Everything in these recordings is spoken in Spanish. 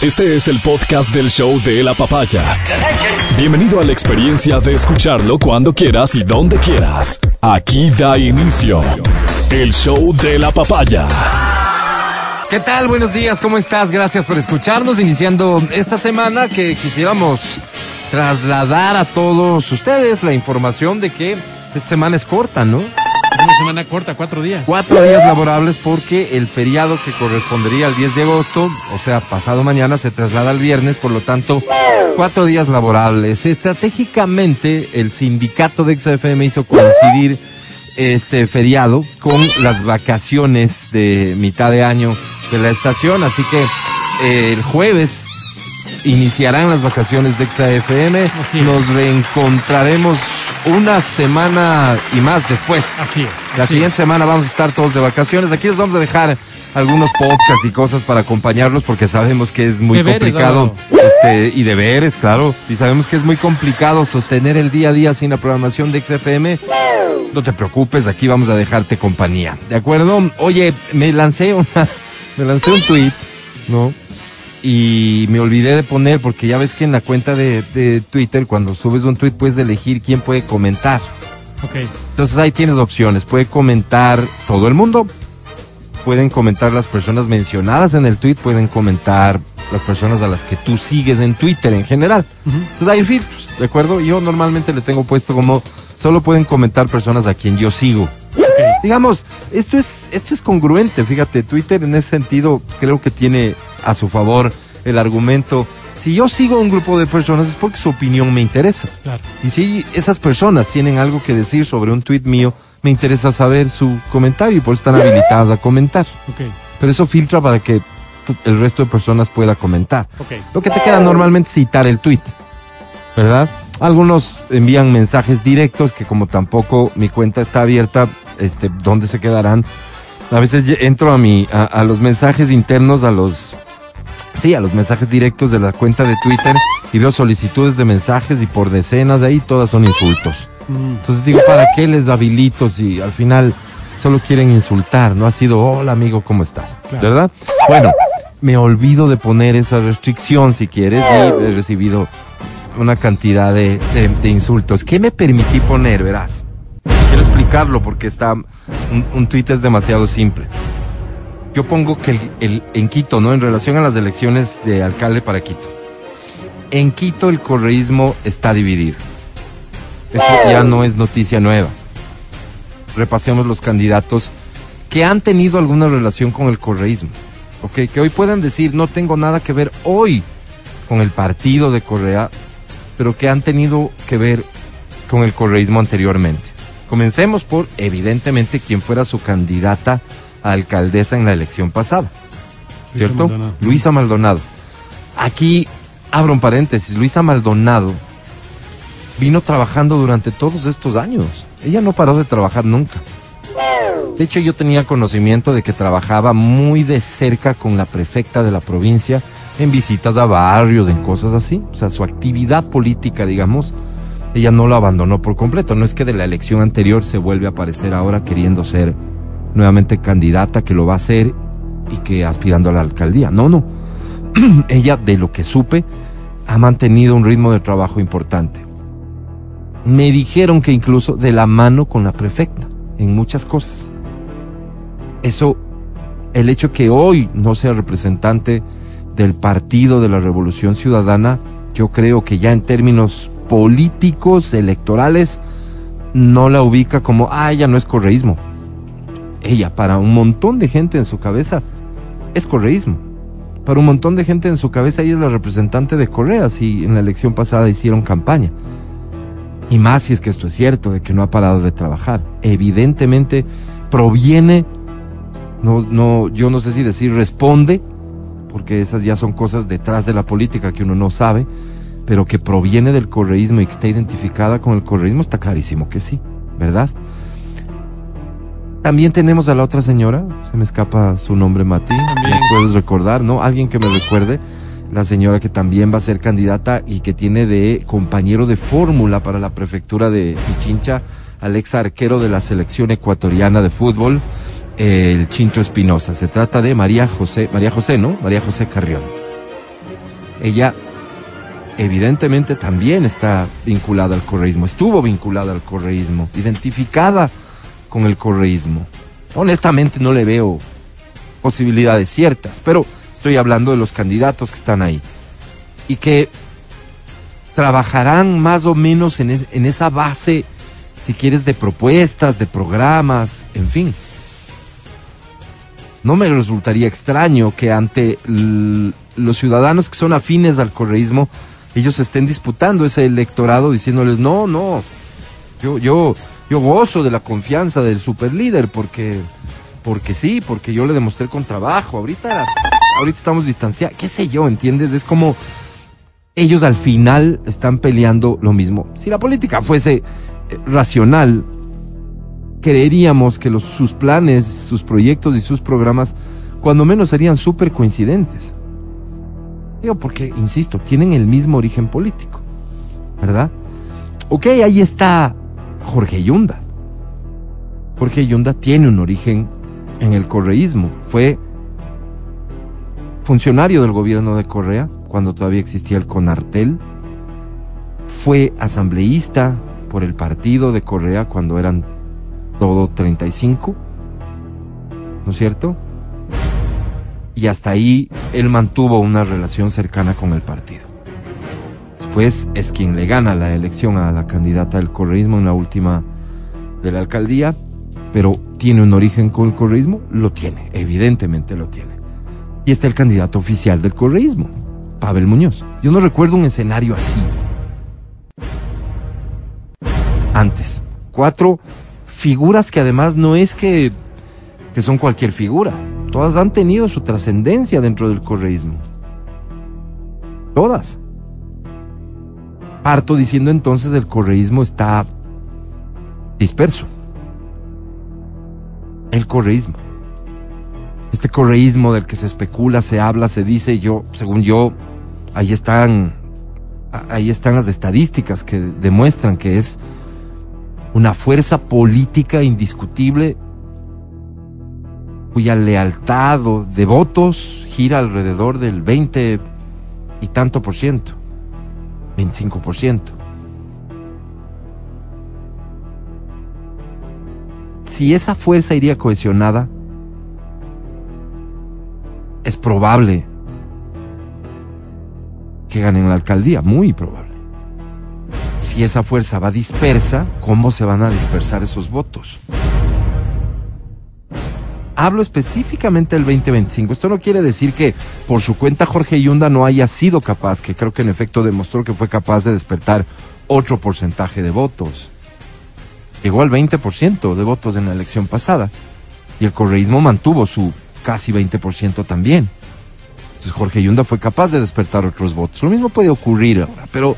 Este es el podcast del show de la papaya. Bienvenido a la experiencia de escucharlo cuando quieras y donde quieras. Aquí da inicio el show de la papaya. ¿Qué tal? Buenos días, ¿cómo estás? Gracias por escucharnos, iniciando esta semana que quisiéramos trasladar a todos ustedes la información de que esta semana es corta, ¿no? Es una semana corta, cuatro días. Cuatro días laborables porque el feriado que correspondería al 10 de agosto, o sea, pasado mañana, se traslada al viernes, por lo tanto, cuatro días laborables. Estratégicamente, el sindicato de XFM hizo coincidir este feriado con las vacaciones de mitad de año de la estación, así que eh, el jueves iniciarán las vacaciones de XFM. Nos reencontraremos una semana y más después. Así es. La siguiente semana vamos a estar todos de vacaciones. Aquí les vamos a dejar algunos podcasts y cosas para acompañarlos porque sabemos que es muy Deberes, complicado este y deberes, claro, y sabemos que es muy complicado sostener el día a día sin la programación de XFM. No te preocupes, aquí vamos a dejarte compañía. ¿De acuerdo? Oye, me lancé una me lancé un tweet, ¿no? Y me olvidé de poner porque ya ves que en la cuenta de, de Twitter cuando subes un tweet puedes elegir quién puede comentar. Ok. Entonces ahí tienes opciones. Puede comentar todo el mundo. Pueden comentar las personas mencionadas en el tweet. Pueden comentar las personas a las que tú sigues en Twitter en general. Entonces hay filtros, ¿de acuerdo? Yo normalmente le tengo puesto como solo pueden comentar personas a quien yo sigo. Digamos, esto es, esto es congruente, fíjate, Twitter en ese sentido creo que tiene a su favor el argumento. Si yo sigo a un grupo de personas es porque su opinión me interesa. Claro. Y si esas personas tienen algo que decir sobre un tweet mío, me interesa saber su comentario y por eso están habilitadas a comentar. Pero eso filtra para que el resto de personas pueda comentar. Lo que te queda normalmente es citar el tweet, ¿verdad? Algunos envían mensajes directos que como tampoco mi cuenta está abierta, este, ¿dónde se quedarán? A veces entro a mi, a, a los mensajes internos, a los, sí, a los mensajes directos de la cuenta de Twitter y veo solicitudes de mensajes y por decenas de ahí todas son insultos. Mm, Entonces digo, ¿para qué les habilito si al final solo quieren insultar? No ha sido, hola amigo, ¿cómo estás? Claro. ¿Verdad? Bueno, me olvido de poner esa restricción si quieres y he recibido una cantidad de, de- de insultos. ¿Qué me permití poner, verás? Quiero explicarlo porque está, un, un tuit es demasiado simple. Yo pongo que el, el- en Quito, ¿no? En relación a las elecciones de alcalde para Quito. En Quito el correísmo está dividido. Esto ya no es noticia nueva. Repasemos los candidatos que han tenido alguna relación con el correísmo. ¿ok? Que hoy puedan decir, no tengo nada que ver hoy con el partido de Correa, pero que han tenido que ver con el correísmo anteriormente. Comencemos por, evidentemente, quien fuera su candidata a alcaldesa en la elección pasada. Luisa ¿Cierto? Maldonado. Luisa Maldonado. Aquí abro un paréntesis. Luisa Maldonado vino trabajando durante todos estos años. Ella no paró de trabajar nunca. De hecho, yo tenía conocimiento de que trabajaba muy de cerca con la prefecta de la provincia en visitas a barrios, en cosas así. O sea, su actividad política, digamos, ella no lo abandonó por completo. No es que de la elección anterior se vuelve a aparecer ahora queriendo ser nuevamente candidata, que lo va a hacer y que aspirando a la alcaldía. No, no. ella, de lo que supe, ha mantenido un ritmo de trabajo importante. Me dijeron que incluso de la mano con la prefecta en muchas cosas. Eso, el hecho que hoy no sea representante del Partido de la Revolución Ciudadana, yo creo que ya en términos políticos, electorales, no la ubica como, ah, ella no es correísmo. Ella, para un montón de gente en su cabeza, es correísmo. Para un montón de gente en su cabeza, ella es la representante de Correa, si en la elección pasada hicieron campaña. Y más si es que esto es cierto, de que no ha parado de trabajar. Evidentemente proviene, no, no, yo no sé si decir responde, porque esas ya son cosas detrás de la política que uno no sabe, pero que proviene del correísmo y que está identificada con el correísmo, está clarísimo que sí, ¿verdad? También tenemos a la otra señora, se me escapa su nombre, Mati. También. ¿Me puedes recordar, no? Alguien que me recuerde. La señora que también va a ser candidata y que tiene de compañero de fórmula para la prefectura de Pichincha al ex arquero de la selección ecuatoriana de fútbol, el Chinto Espinosa. Se trata de María José, María José, ¿no? María José Carrión. Ella evidentemente también está vinculada al correísmo, estuvo vinculada al correísmo, identificada con el correísmo. Honestamente no le veo posibilidades ciertas, pero estoy hablando de los candidatos que están ahí y que trabajarán más o menos en, es- en esa base, si quieres, de propuestas, de programas, en fin. No me resultaría extraño que ante los ciudadanos que son afines al correísmo, ellos estén disputando ese electorado diciéndoles, no, no, yo, yo, yo gozo de la confianza del superlíder porque, porque sí, porque yo le demostré con trabajo. Ahorita, ahorita estamos distanciados, qué sé yo, ¿entiendes? Es como ellos al final están peleando lo mismo. Si la política fuese eh, racional, creeríamos que los, sus planes, sus proyectos y sus programas, cuando menos serían súper coincidentes. Digo, porque, insisto, tienen el mismo origen político, ¿verdad? Ok, ahí está Jorge Yunda. Jorge Yunda tiene un origen en el correísmo. Fue funcionario del gobierno de Correa cuando todavía existía el CONARTEL. Fue asambleísta por el partido de Correa cuando eran todo 35. ¿No es cierto? Y hasta ahí él mantuvo una relación cercana con el partido. Después es quien le gana la elección a la candidata del correísmo en la última de la alcaldía, pero ¿tiene un origen con el correísmo? Lo tiene, evidentemente lo tiene. Y está el candidato oficial del correísmo, Pavel Muñoz. Yo no recuerdo un escenario así. Antes. Cuatro figuras que además no es que, que son cualquier figura. Todas han tenido su trascendencia dentro del correísmo. Todas. Parto diciendo entonces el correísmo está disperso. El correísmo. Este correísmo del que se especula, se habla, se dice, yo, según yo, ahí están, ahí están las estadísticas que demuestran que es una fuerza política indiscutible cuya lealtad de votos gira alrededor del 20 y tanto por ciento, 25 por ciento. Si esa fuerza iría cohesionada, es probable que ganen la alcaldía, muy probable. Si esa fuerza va dispersa, ¿cómo se van a dispersar esos votos? Hablo específicamente del 2025. Esto no quiere decir que por su cuenta Jorge Yunda no haya sido capaz, que creo que en efecto demostró que fue capaz de despertar otro porcentaje de votos. Llegó al 20% de votos en la elección pasada. Y el correísmo mantuvo su casi 20% también. Entonces Jorge Yunda fue capaz de despertar otros votos. Lo mismo puede ocurrir ahora, pero,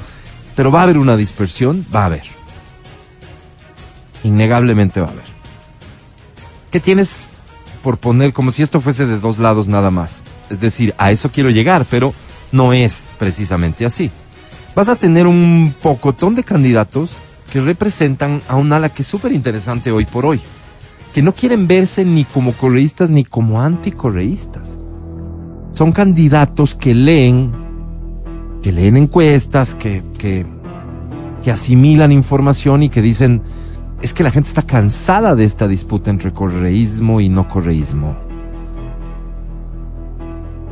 pero va a haber una dispersión, va a haber. Innegablemente va a haber. ¿Qué tienes por poner como si esto fuese de dos lados nada más? Es decir, a eso quiero llegar, pero no es precisamente así. Vas a tener un pocotón de candidatos que representan a un ala que es súper interesante hoy por hoy, que no quieren verse ni como correístas ni como anticorreístas. Son candidatos que leen, que leen encuestas, que, que, que asimilan información y que dicen, es que la gente está cansada de esta disputa entre correísmo y no correísmo.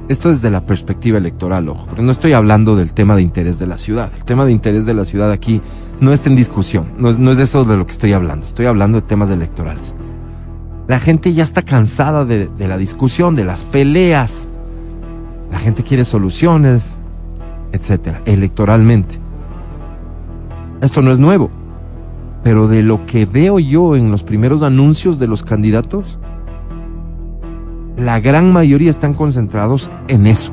Esto desde la perspectiva electoral, ojo, porque no estoy hablando del tema de interés de la ciudad. El tema de interés de la ciudad aquí no está en discusión, no es, no es de eso de lo que estoy hablando, estoy hablando de temas electorales. La gente ya está cansada de, de la discusión, de las peleas. La gente quiere soluciones, etcétera, electoralmente. Esto no es nuevo, pero de lo que veo yo en los primeros anuncios de los candidatos, la gran mayoría están concentrados en eso.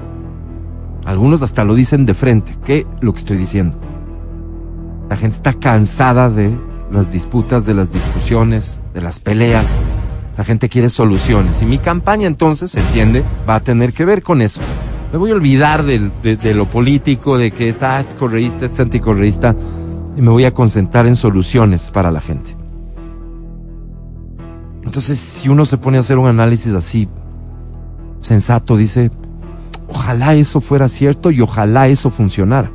Algunos hasta lo dicen de frente, que lo que estoy diciendo. La gente está cansada de las disputas, de las discusiones, de las peleas. La gente quiere soluciones. Y mi campaña entonces, se entiende, va a tener que ver con eso. Me voy a olvidar de, lo político, de que está es correísta, anticorreísta, y me voy a concentrar en soluciones para la gente. Entonces, si uno se pone a hacer un análisis así, sensato, dice, Ojalá eso fuera cierto y ojalá eso funcionara.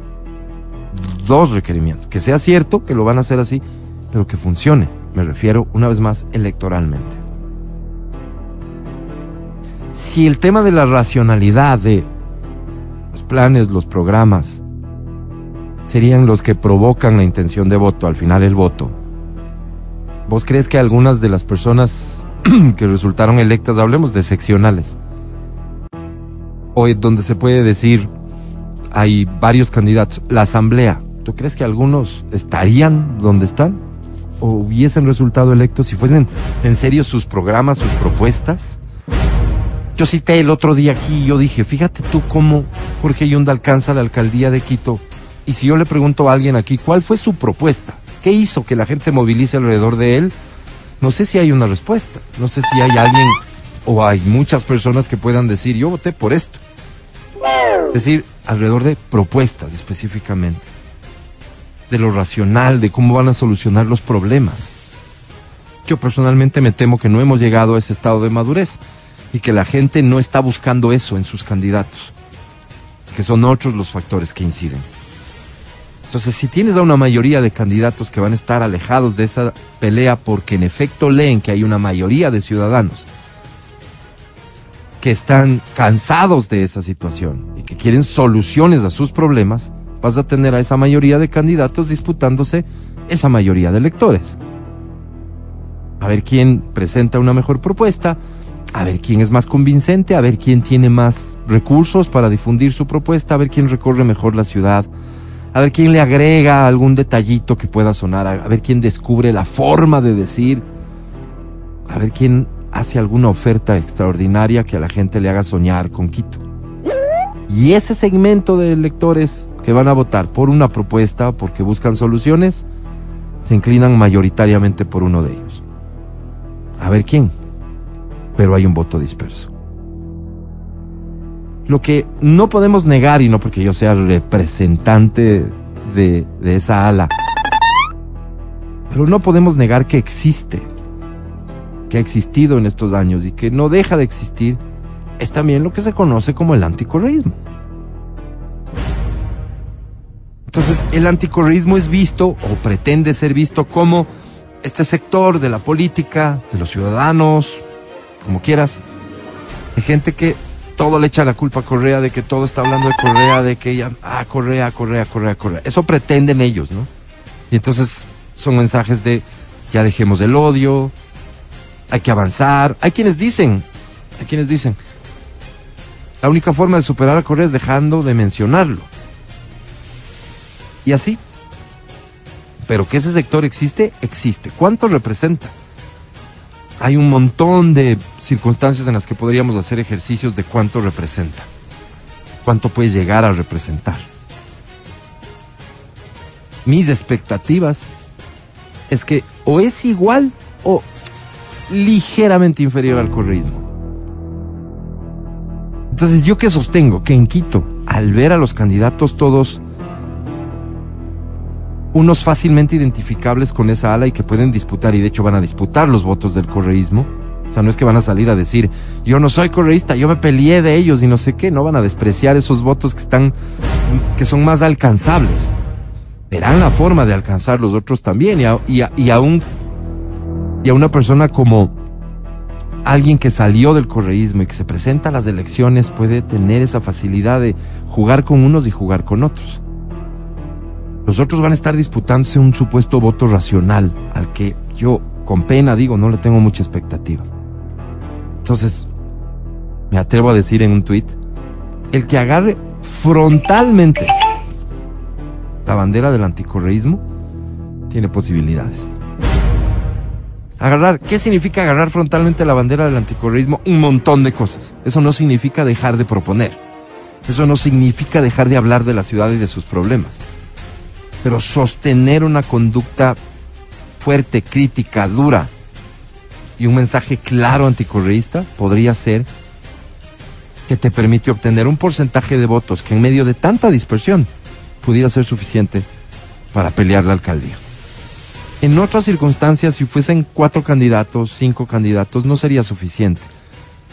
Dos requerimientos. Que sea cierto que lo van a hacer así, pero que funcione. Me refiero, una vez más, electoralmente. Si el tema de la racionalidad de los planes, los programas, serían los que provocan la intención de voto, al final el voto. ¿Vos crees que algunas de las personas que resultaron electas, hablemos de seccionales, en donde se puede decir hay varios candidatos, la asamblea, ¿tú crees que algunos estarían donde están? ¿O hubiesen resultado electos si fuesen en serio sus programas, sus propuestas? Yo cité el otro día aquí y yo dije, fíjate tú cómo Jorge Yunda alcanza la alcaldía de Quito. Y si yo le pregunto a alguien aquí, ¿cuál fue su propuesta? ¿Qué hizo que la gente se movilice alrededor de él? No sé si hay una respuesta. No sé si hay alguien o hay muchas personas que puedan decir, yo voté por esto. Es decir, alrededor de propuestas específicamente. De lo racional, de cómo van a solucionar los problemas. Yo personalmente me temo que no hemos llegado a ese estado de madurez y que la gente no está buscando eso en sus candidatos, que son otros los factores que inciden. Entonces, si tienes a una mayoría de candidatos que van a estar alejados de esta pelea porque en efecto leen que hay una mayoría de ciudadanos que están cansados de esa situación y que quieren soluciones a sus problemas, vas a tener a esa mayoría de candidatos disputándose esa mayoría de electores. A ver quién presenta una mejor propuesta, a ver quién es más convincente, a ver quién tiene más recursos para difundir su propuesta, a ver quién recorre mejor la ciudad, a ver quién le agrega algún detallito que pueda sonar, a ver quién descubre la forma de decir, a ver quién hace alguna oferta extraordinaria que a la gente le haga soñar con Quito. Y ese segmento de electores que van a votar por una propuesta porque buscan soluciones, se inclinan mayoritariamente por uno de ellos. A ver quién pero hay un voto disperso. Lo que no podemos negar, y no porque yo sea representante de, de esa ala, pero no podemos negar que existe, que ha existido en estos años y que no deja de existir, es también lo que se conoce como el anticorreísmo. Entonces, el anticorreísmo es visto o pretende ser visto como este sector de la política, de los ciudadanos, como quieras, de gente que todo le echa la culpa a Correa, de que todo está hablando de Correa, de que ella, ah, Correa, Correa, Correa, Correa. Eso pretenden ellos, ¿no? Y entonces son mensajes de, ya dejemos el odio, hay que avanzar. Hay quienes dicen, hay quienes dicen, la única forma de superar a Correa es dejando de mencionarlo. Y así. Pero que ese sector existe, existe. ¿Cuánto representa? Hay un montón de circunstancias en las que podríamos hacer ejercicios de cuánto representa, cuánto puede llegar a representar. Mis expectativas es que o es igual o ligeramente inferior al correísmo. Entonces, ¿yo qué sostengo? Que en Quito, al ver a los candidatos todos unos fácilmente identificables con esa ala y que pueden disputar, y de hecho van a disputar los votos del correísmo. O sea, no es que van a salir a decir, yo no soy correísta, yo me peleé de ellos y no sé qué, no van a despreciar esos votos que están, que son más alcanzables. Verán la forma de alcanzar los otros también y a, y a, y a un, y a una persona como alguien que salió del correísmo y que se presenta a las elecciones puede tener esa facilidad de jugar con unos y jugar con otros. Los otros van a estar disputándose un supuesto voto racional al que yo, con pena digo, no le tengo mucha expectativa. Entonces, me atrevo a decir en un tuit, el que agarre frontalmente la bandera del anticorreísmo tiene posibilidades. Agarrar, ¿qué significa agarrar frontalmente la bandera del anticorreísmo? Un montón de cosas. Eso no significa dejar de proponer. Eso no significa dejar de hablar de la ciudad y de sus problemas pero sostener una conducta fuerte, crítica, dura y un mensaje claro anticorreísta podría ser que te permite obtener un porcentaje de votos que en medio de tanta dispersión pudiera ser suficiente para pelear la alcaldía. En otras circunstancias, si fuesen cuatro candidatos, cinco candidatos, no sería suficiente.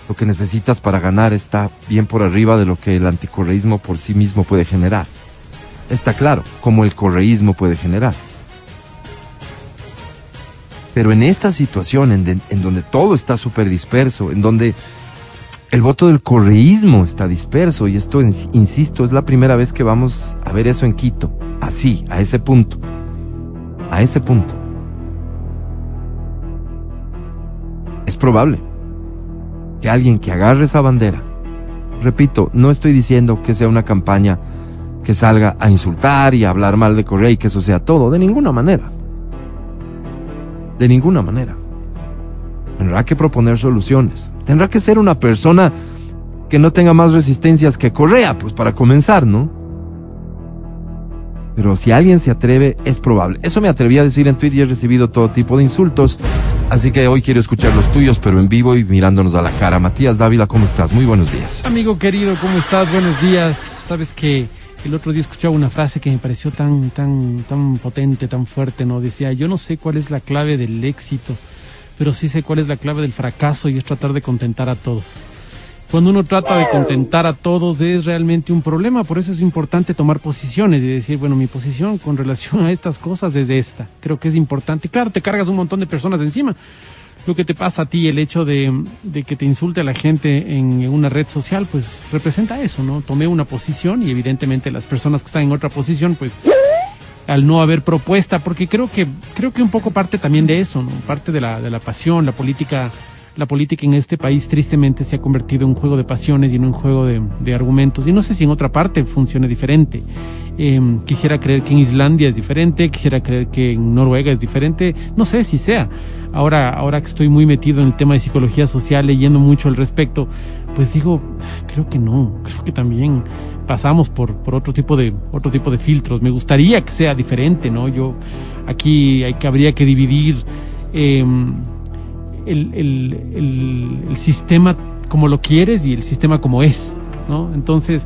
lo que necesitas para ganar está bien por arriba de lo que el anticorreísmo por sí mismo puede generar. Está claro, como el correísmo puede generar. Pero en esta situación en, en donde todo está súper disperso, en donde el voto del correísmo está disperso, y esto, ins- insisto, es la primera vez que vamos a ver eso en Quito, así, a ese punto, a ese punto. Es probable que alguien que agarre esa bandera, repito, no estoy diciendo que sea una campaña que salga a insultar y a hablar mal de Correa y que eso sea todo, de ninguna manera. De ninguna manera. Tendrá que proponer soluciones. Tendrá que ser una persona que no tenga más resistencias que Correa, pues para comenzar, ¿no? Pero si alguien se atreve, es probable. Eso me atreví a decir en Twitter y he recibido todo tipo de insultos. Así que hoy quiero escuchar los tuyos, pero en vivo y mirándonos a la cara. Matías Dávila, ¿cómo estás? Muy buenos días. Amigo querido, ¿cómo estás? Buenos días. Sabes que el otro día escuchaba una frase que me pareció tan, tan, tan potente, tan fuerte, ¿no? Decía, yo no sé cuál es la clave del éxito, pero sí sé cuál es la clave del fracaso y es tratar de contentar a todos. Cuando uno trata de contentar a todos es realmente un problema, por eso es importante tomar posiciones y decir, bueno, mi posición con relación a estas cosas es esta. Creo que es importante. Claro, te cargas un montón de personas encima. Lo que te pasa a ti, el hecho de, de que te insulte a la gente en, en una red social, pues representa eso, ¿no? Tomé una posición y evidentemente las personas que están en otra posición, pues al no haber propuesta, porque creo que creo que un poco parte también de eso, ¿no? Parte de la de la pasión, la política la política en este país tristemente se ha convertido en un juego de pasiones y en un juego de, de argumentos. Y no sé si en otra parte funcione diferente. Eh, quisiera creer que en Islandia es diferente, quisiera creer que en Noruega es diferente, no sé si sea. Ahora, ahora que estoy muy metido en el tema de psicología social, leyendo mucho al respecto, pues digo, creo que no, creo que también pasamos por, por otro tipo de otro tipo de filtros. Me gustaría que sea diferente, ¿no? Yo aquí hay que habría que dividir eh, el, el, el, el, sistema como lo quieres y el sistema como es, ¿no? Entonces,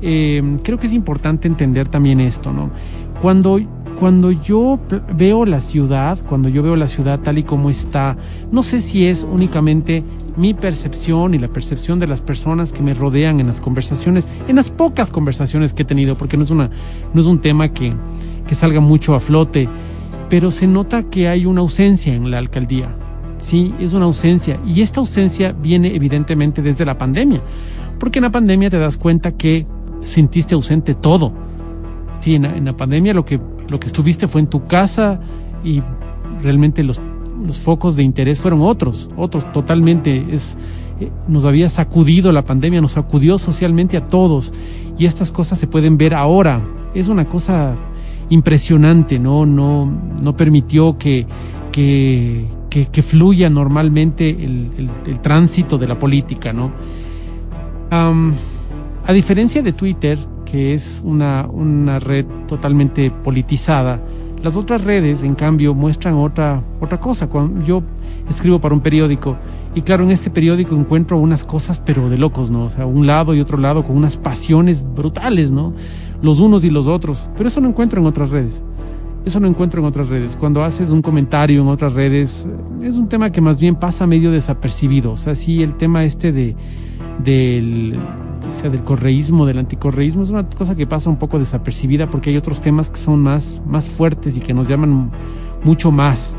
eh, creo que es importante entender también esto, ¿no? Cuando, cuando yo veo la ciudad, cuando yo veo la ciudad tal y como está, no sé si es únicamente mi percepción y la percepción de las personas que me rodean en las conversaciones, en las pocas conversaciones que he tenido, porque no es, una, no es un tema que, que salga mucho a flote, pero se nota que hay una ausencia en la alcaldía, sí, es una ausencia. Y esta ausencia viene evidentemente desde la pandemia, porque en la pandemia te das cuenta que sentiste ausente todo. Sí, en la, pandemia lo que, lo que estuviste fue en tu casa y realmente los, los focos de interés fueron otros, otros totalmente. Eh, nos había sacudido la pandemia, nos sacudió socialmente a todos y estas cosas se pueden ver ahora. Es una cosa impresionante, ¿no? No, no permitió que, que, que, que, fluya normalmente el, el, tránsito de la política, ¿no? A diferencia de Twitter, que es una, una red totalmente politizada, las otras redes, en cambio, muestran otra, otra cosa. Cuando yo escribo para un periódico, y claro, en este periódico encuentro unas cosas, pero de locos, ¿no? O sea, un lado y otro lado con unas pasiones brutales, ¿no? Los unos y los otros. Pero eso no encuentro en otras redes. Eso no encuentro en otras redes. Cuando haces un comentario en otras redes, es un tema que más bien pasa medio desapercibido. O sea, sí, el tema este de, del, sea, del correísmo, del anticorreísmo, es una cosa que pasa un poco desapercibida porque hay otros temas que son más, más fuertes y que nos llaman mucho más.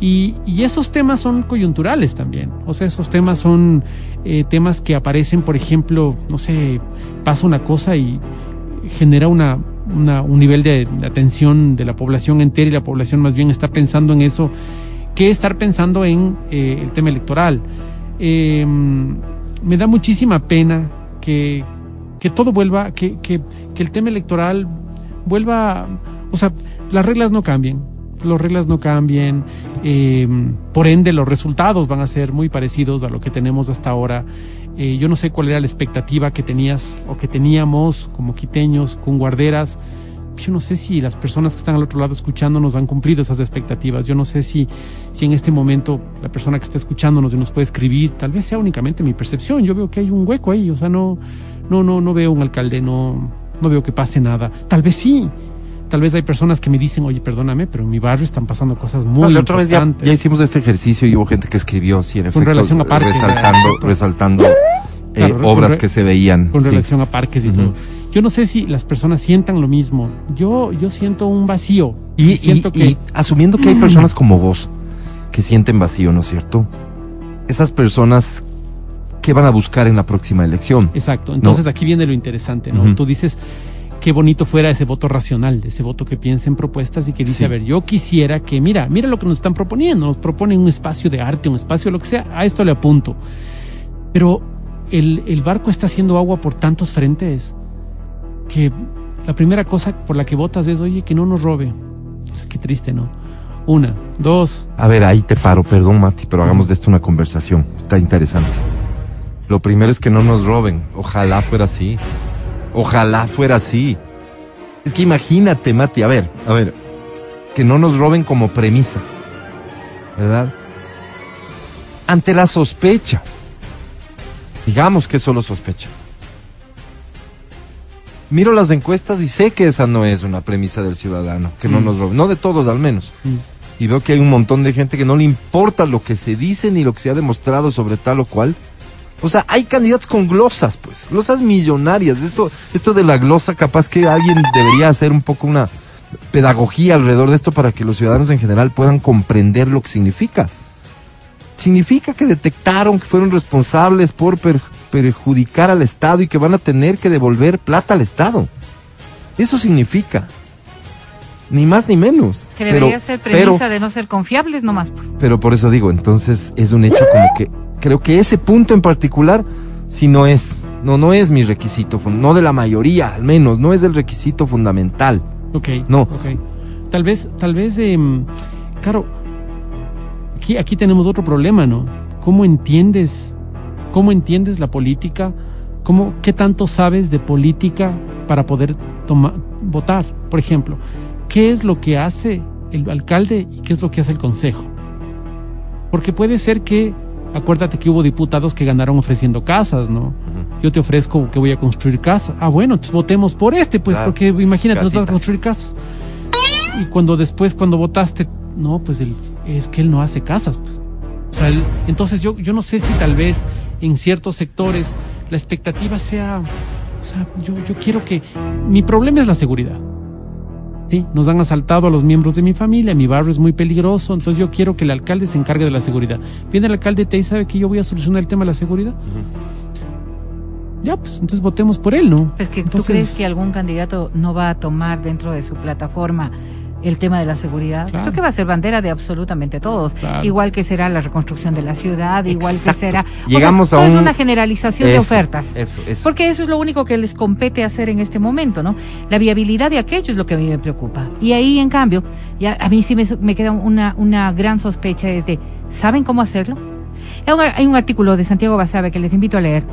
Y, y esos temas son coyunturales también. O sea, esos temas son eh, temas que aparecen, por ejemplo, no sé, pasa una cosa y genera una, un nivel de, atención de la población entera y la población más bien está pensando en eso que estar pensando en eh, el tema electoral. Eh, me da muchísima pena que, que todo vuelva, que, que, que, el tema electoral vuelva, o sea, las reglas no cambien, las reglas no cambien, eh, por ende los resultados van a ser muy parecidos a lo que tenemos hasta ahora. Eh, yo no sé cuál era la expectativa que tenías o que teníamos como quiteños con guarderas. Yo no sé si las personas que están al otro lado escuchándonos han cumplido esas expectativas. Yo no sé si, si en este momento la persona que está escuchándonos y nos puede escribir, tal vez sea únicamente mi percepción. Yo veo que hay un hueco ahí, o sea, no, no, no, no veo un alcalde, no, no veo que pase nada. Tal vez sí, tal vez hay personas que me dicen, oye, perdóname, pero en mi barrio están pasando cosas muy No, la otra vez ya, hicimos este ejercicio y hubo gente que escribió, sí, en Con efecto, relación a parques, resaltando, resaltando Claro, con obras re- que se veían. con sí. relación a parques y todo. Yo no sé si las personas sientan lo mismo. Yo, yo siento un vacío. Y, y- siento que y asumiendo que hay personas como vos que sienten vacío, ¿no es cierto? Esas personas, ¿qué van a buscar en la próxima elección? Exacto. Entonces aquí viene lo interesante, ¿no? Tú dices qué bonito fuera ese voto racional, ese voto que piensa en propuestas y que dice, Sí. a ver, yo quisiera que, mira, mira lo que nos están proponiendo, nos proponen un espacio de arte, un espacio lo que sea, a esto le apunto. Pero el, barco está haciendo agua por tantos frentes que la primera cosa por la que votas es, oye, que no nos robe. O sea, qué triste, ¿no? Una, dos, A ver, ahí te paro, perdón Mati, pero hagamos de esto una conversación. Está interesante. Lo primero es que no nos roben. Ojalá fuera así. Ojalá fuera así. Es que imagínate, Mati, a ver, a ver, que no nos roben como premisa. ¿Verdad? Ante la sospecha. Digamos que solo sospecha. Miro las encuestas y sé que esa no es una premisa del ciudadano, que no Mm. nos roben. No de todos al menos mm, y veo que hay un montón de gente que no le importa lo que se dice ni lo que se ha demostrado sobre tal o cual. O sea, hay candidatos con glosas, pues, glosas millonarias. Esto, esto de la glosa, capaz que alguien debería hacer un poco una pedagogía alrededor de esto para que los ciudadanos en general puedan comprender lo que significa. Significa que detectaron que fueron responsables por per- perjudicar al Estado y que van a tener que devolver plata al Estado. Eso significa. Ni más ni menos. Que debería Pero- ser pero- premisa de no ser confiables nomás, pues. pero por eso digo, entonces es un hecho como que creo que ese punto en particular, si no es, no, no es mi requisito, no de la mayoría al menos, no es el requisito fundamental. Ok. No. ok. Tal vez, tal vez, em, claro, aquí, aquí tenemos otro problema, ¿no? ¿Cómo entiendes, cómo entiendes la política? ¿Cómo, ¿Qué tanto sabes de política para poder toma- votar? Por ejemplo, ¿qué es lo que hace el alcalde y qué es lo que hace el consejo? Porque puede ser que, acuérdate que hubo diputados que ganaron ofreciendo casas, ¿no? Yo te ofrezco que voy a construir casas. Ah, bueno, votemos por este, pues, Claro. porque imagínate, nos vas a Casita. construir casas. Y cuando después, cuando votaste, no, pues él, es que él no hace casas, pues. O sea, él- entonces yo, yo no sé si tal vez en ciertos sectores la expectativa sea, o sea, yo, yo quiero que, mi problema es la seguridad. Sí, nos han asaltado a los miembros de mi familia, mi barrio es muy peligroso, entonces yo quiero que el alcalde se encargue de la seguridad. Viene el alcalde te dice, ¿sabe que yo voy a solucionar el tema de la seguridad? Ya, pues entonces votemos por él, ¿no? Pues que tú Entonces- crees que algún candidato no va a tomar dentro de su plataforma el tema de la seguridad. Claro. Creo que va a ser bandera de absolutamente todos. Claro. Igual que será la reconstrucción de la ciudad, igual que será. o Llegamos sea, a un- es una generalización de ofertas. Eso, eso. Porque eso es lo único que les compete hacer en este momento, ¿no? La viabilidad de aquello es lo que a mí me preocupa. Y ahí, en cambio, ya a mí sí me, me queda una, una gran sospecha es de, ¿saben cómo hacerlo? Hay un, hay un artículo de Santiago Basabe que les invito a leer.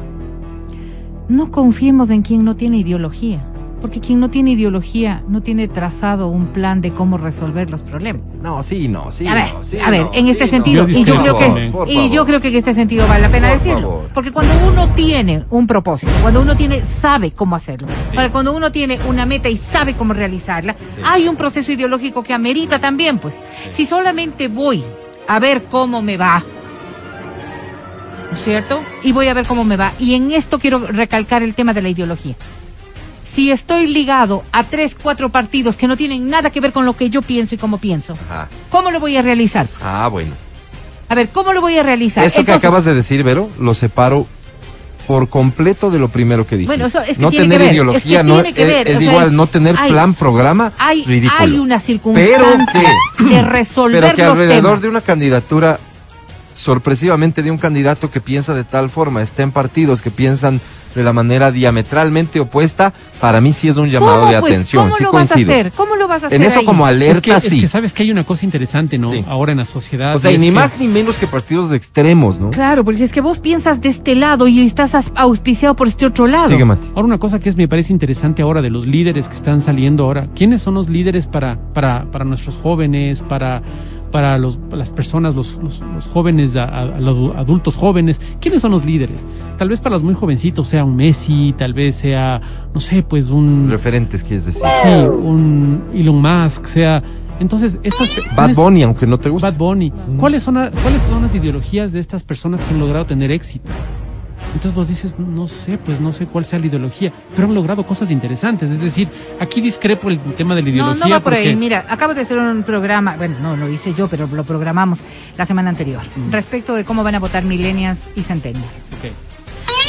No confiemos en quien no tiene ideología, porque quien no tiene ideología no tiene trazado un plan de cómo resolver los problemas. No, sí, no, sí. A ver, no, sí, a ver, no, en sí, este no. sentido, Yo y yo creo que, y yo creo que en este sentido vale la pena Por decirlo, favor. porque cuando uno tiene un propósito, cuando uno tiene, sabe cómo hacerlo, para cuando uno tiene una meta y sabe cómo realizarla, hay un proceso ideológico que amerita también, pues, si solamente voy a ver cómo me va, ¿no es cierto? Y voy a ver cómo me va, y en esto quiero recalcar el tema de la ideología. Si estoy ligado a tres, cuatro partidos que no tienen nada que ver con lo que yo pienso y cómo pienso, Ajá. ¿cómo lo voy a realizar? Ah, bueno. A ver, ¿cómo lo voy a realizar? Eso que acabas de decir, Vero, lo separo por completo de lo primero que dijiste. Bueno, eso es que no tiene tener que ver, ideología, es que no tiene que es, ver, es sea, igual no tener hay- plan, programa, hay, ridículo. hay una Pero circunstancia que- de resolver Pero que los alrededor temas. de una candidatura, sorpresivamente de un candidato que piensa de tal forma, estén partidos que piensan de la manera diametralmente opuesta, para mí sí es un llamado ¿Cómo, de pues? atención. ¿Cómo sí lo vas a hacer? ¿Cómo lo vas a hacer En eso ahí? como Es alerta que, es sí. que sabes que hay una cosa interesante, ¿no? Sí. Ahora en la sociedad. o sea, y es ni que- más ni menos que partidos extremos, ¿no? Claro, porque es que vos piensas de este lado y estás auspiciado por este otro lado. Sigue, Mati. Ahora una cosa que es, me parece interesante ahora de los líderes que están saliendo ahora. ¿Quiénes son los líderes para, para, para nuestros jóvenes, para, para los, las personas, los, los, los jóvenes, a, a- los adultos jóvenes, ¿quiénes son los líderes? Tal vez para los muy jovencitos sea un Messi, tal vez sea, no sé, pues un... Referentes, quieres decir. Sí, un Elon Musk, sea... Entonces, estas... Bad ¿quiénes- Bunny, aunque no te guste. Bad Bunny. ¿Cuáles son, ¿Cuáles son las ideologías de estas personas que han logrado tener éxito? Entonces vos dices, no sé, pues no sé cuál sea la ideología, pero han logrado cosas interesantes. Es decir, aquí discrepo el tema de la No, ideología. no va por ahí. Mira, acabo de hacer un programa, bueno, no lo hice yo, pero lo programamos la semana anterior, Mm. respecto de cómo van a votar millennials y centennials. Ok,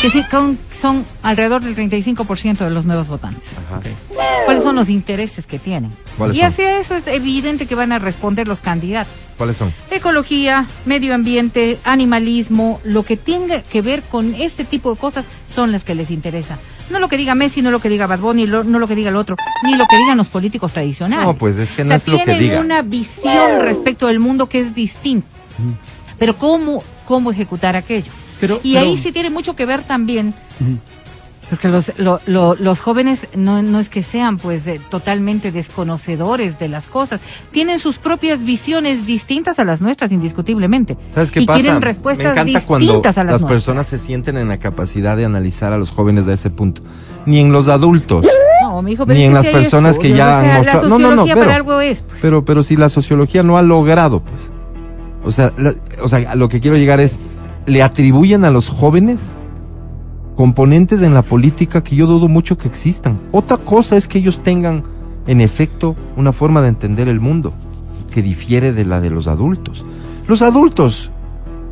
Que sí, con- son alrededor del 35% de los nuevos votantes. Ajá. ok. ¿Cuáles son los intereses que tienen? ¿Cuáles y son? hacia eso es evidente que van a responder los candidatos. ¿Cuáles son? Ecología, medio ambiente, animalismo, lo que tenga que ver con este tipo de cosas son las que les interesa. No lo que diga Messi, no lo que diga Bad Bunny, lo- no lo que diga el otro, ni lo que digan los políticos tradicionales. No, pues es que o no sea, es lo que tienen diga. una visión respecto del mundo que es distinta. Pero cómo, cómo ejecutar aquello. Pero, Y pero- ahí sí tiene mucho que ver también. Porque los, lo- lo- los jóvenes no, no es que sean pues eh, totalmente desconocedores de las cosas, tienen sus propias visiones distintas a las nuestras indiscutiblemente. ¿Sabes qué y pasa? quieren Me respuestas encanta cuando distintas a las, las nuestras. personas se sienten en la capacidad de analizar a los jóvenes de ese punto. Ni en los adultos. No, mi hijo, pero ni en las personas que o ya sea, han La mostrado- no, no, no, sociología pero- para algo es. pues. Pero, pero si la sociología no ha logrado, pues. O sea, la- o sea, a lo que quiero llegar es, le atribuyen a los jóvenes componentes en la política que yo dudo mucho que existan. Otra cosa es que ellos tengan, en efecto, una forma de entender el mundo que difiere de la de los adultos. Los adultos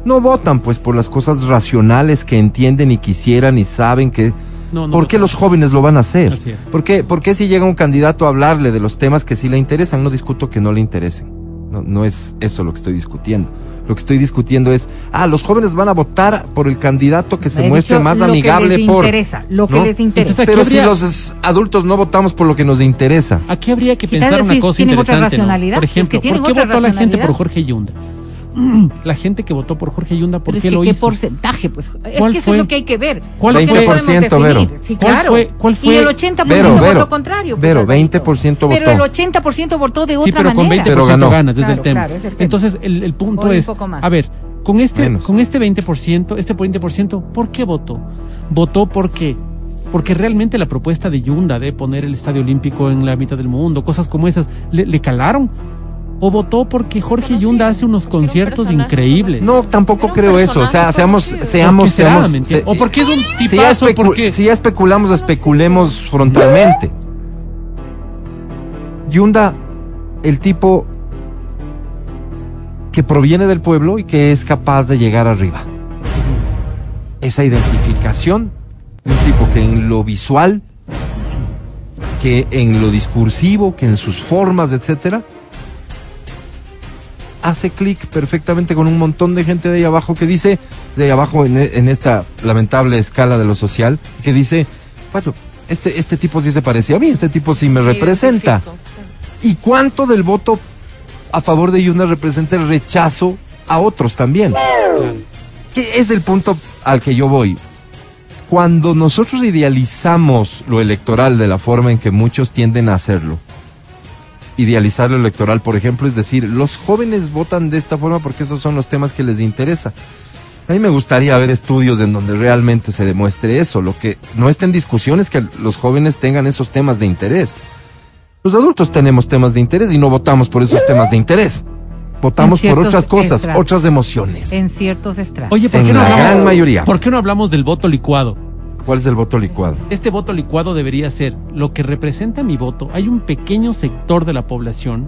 no votan, pues, por las cosas racionales que entienden y quisieran y saben que... No, no ¿Por qué votan. los jóvenes lo van a hacer? ¿Por qué, por qué si llega un candidato a hablarle de los temas que sí le interesan? No discuto que no le interesen. No, no es eso lo que estoy discutiendo. Lo que estoy discutiendo es, ah, los jóvenes van a votar por el candidato que se He muestre dicho más lo amigable que les por... interesa, lo que ¿no? les interesa. Entonces, Pero si los adultos no votamos por lo que nos interesa. Aquí habría que ¿Qué tal pensar si una cosa interesante. ¿no? racionalidad? Por Es que ejemplo, ¿por qué otra votó la gente por Jorge Yunda? La gente que votó por Jorge Yunda, ¿por Pero es qué que lo qué hizo? porcentaje, pues. Es ¿Cuál que eso fue? es lo que hay que ver. ¿Cuál fue? no podemos 20%, Vero. definir. Sí, ¿Cuál claro. fue- cuál fue? Y el 80% Vero, votó Vero. contrario. pues, Alvarito. 20% Pero el votó. 80% votó de Sí, otra pero con 20% manera. Pero ganó. ganas, es el Claro, tema. claro, es el tema. Entonces, el, el punto es, poco más. a ver, con este, Menos. con este 20%, este 20%, ¿por qué votó? Votó porque porque realmente la propuesta de Yunda de poner el Estadio Olímpico en la mitad del mundo, cosas como esas, ¿le, le calaron? ¿O votó porque Jorge Yunda hace unos conciertos increíbles? No, tampoco creo eso. O sea, seamos, seamos, seamos. ¿O porque es un si ya, tipazo? especu- porque si ya especulamos, especulemos frontalmente. Yunda, el tipo que proviene del pueblo y que es capaz de llegar arriba. Esa identificación, un tipo que en lo visual, que en lo discursivo, que en sus formas, etcétera, hace clic perfectamente con un montón de gente de ahí abajo que dice, de ahí abajo en, en esta lamentable escala de lo social, que dice, bueno, este, este tipo sí se parecía a mí, este tipo sí me representa. ¿Y cuánto del voto a favor de Yunda representa el rechazo a otros también? Que es el punto al que yo voy. Cuando nosotros idealizamos lo electoral de la forma en que muchos tienden a hacerlo, idealizar lo electoral, por ejemplo, es decir, los jóvenes votan de esta forma porque esos son los temas que les interesa. A mí me gustaría ver estudios en donde realmente se demuestre eso. Lo que no está en discusión es que los jóvenes tengan esos temas de interés. Los adultos tenemos temas de interés y no votamos por esos temas de interés. Votamos En por otras cosas, estratos. otras emociones. En ciertos estratos. Oye, ¿por En qué no la hablamos, gran mayoría. ¿Por qué no hablamos del voto licuado? ¿Cuál es el voto licuado? Este voto licuado debería ser lo que representa mi voto. Hay un pequeño sector de la población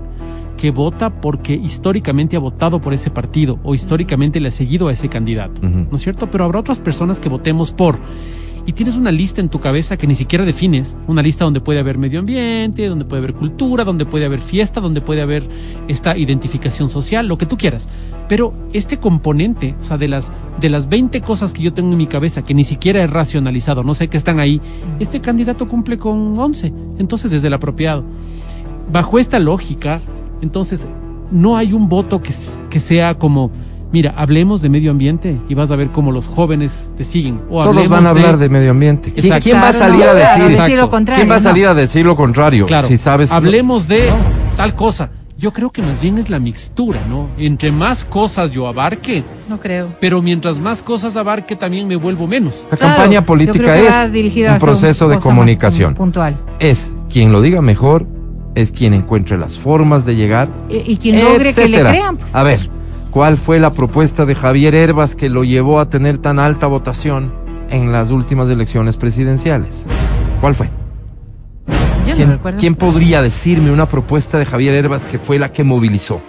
que vota porque históricamente ha votado por ese partido o históricamente le ha seguido a ese candidato. ¿No es cierto? Pero habrá otras personas que votemos por. Y tienes una lista en tu cabeza que ni siquiera defines. Una lista donde puede haber medio ambiente, donde puede haber cultura, donde puede haber fiesta, donde puede haber esta identificación social, lo que tú quieras. Pero este componente, o sea, de las, de las 20 cosas que yo tengo en mi cabeza que ni siquiera he racionalizado, no sé que están ahí, este candidato cumple con 11. Entonces es el apropiado. Bajo esta lógica, entonces no hay un voto que, que sea como, mira, hablemos de medio ambiente y vas a ver cómo los jóvenes te siguen. O Todos van a hablar de, medio ambiente. ¿Quién, va a salir a decir? decir lo contrario, ¿Quién va a salir a decir lo contrario? Claro, Si sabes. hablemos de tal cosa. Yo creo que más bien es la mixtura, ¿no? Entre más cosas yo abarque, No creo. pero mientras más cosas abarque también me vuelvo menos. La Claro, campaña política es un proceso de comunicación. Puntual. Es quien lo diga mejor, es quien encuentre las formas de llegar. Y, y quien logre que le crean, pues. A ver, ¿cuál fue la propuesta de Javier Herbas que lo llevó a tener tan alta votación en las últimas elecciones presidenciales? ¿Cuál fue? Yo ¿Quién, quién podría decirme una propuesta de Javier Herbas que fue la que movilizó?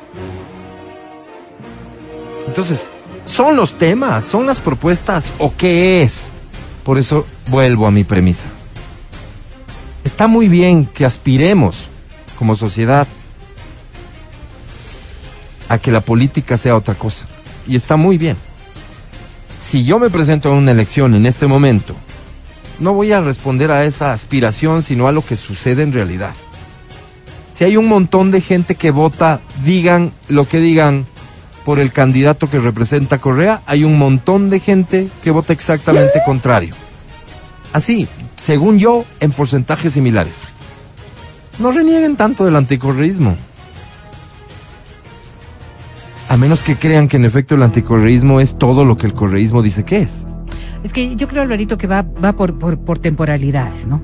Entonces, ¿son los temas? ¿Son las propuestas? ¿O qué es? Por eso vuelvo a mi premisa. Está muy bien que aspiremos como sociedad a que la política sea otra cosa. Y está muy bien. Si yo me presento a una elección en este momento, no voy a responder a esa aspiración, sino a lo que sucede en realidad. Si hay un montón de gente que vota, digan lo que digan por el candidato que representa a Correa, hay un montón de gente que vota exactamente contrario. Así, según yo, en porcentajes similares. No renieguen tanto del anticorreísmo. A menos que crean que en efecto el anticorreísmo es todo lo que el correísmo dice que es. Es que yo creo, Alvarito, que va, va por, por, por temporalidades, ¿no?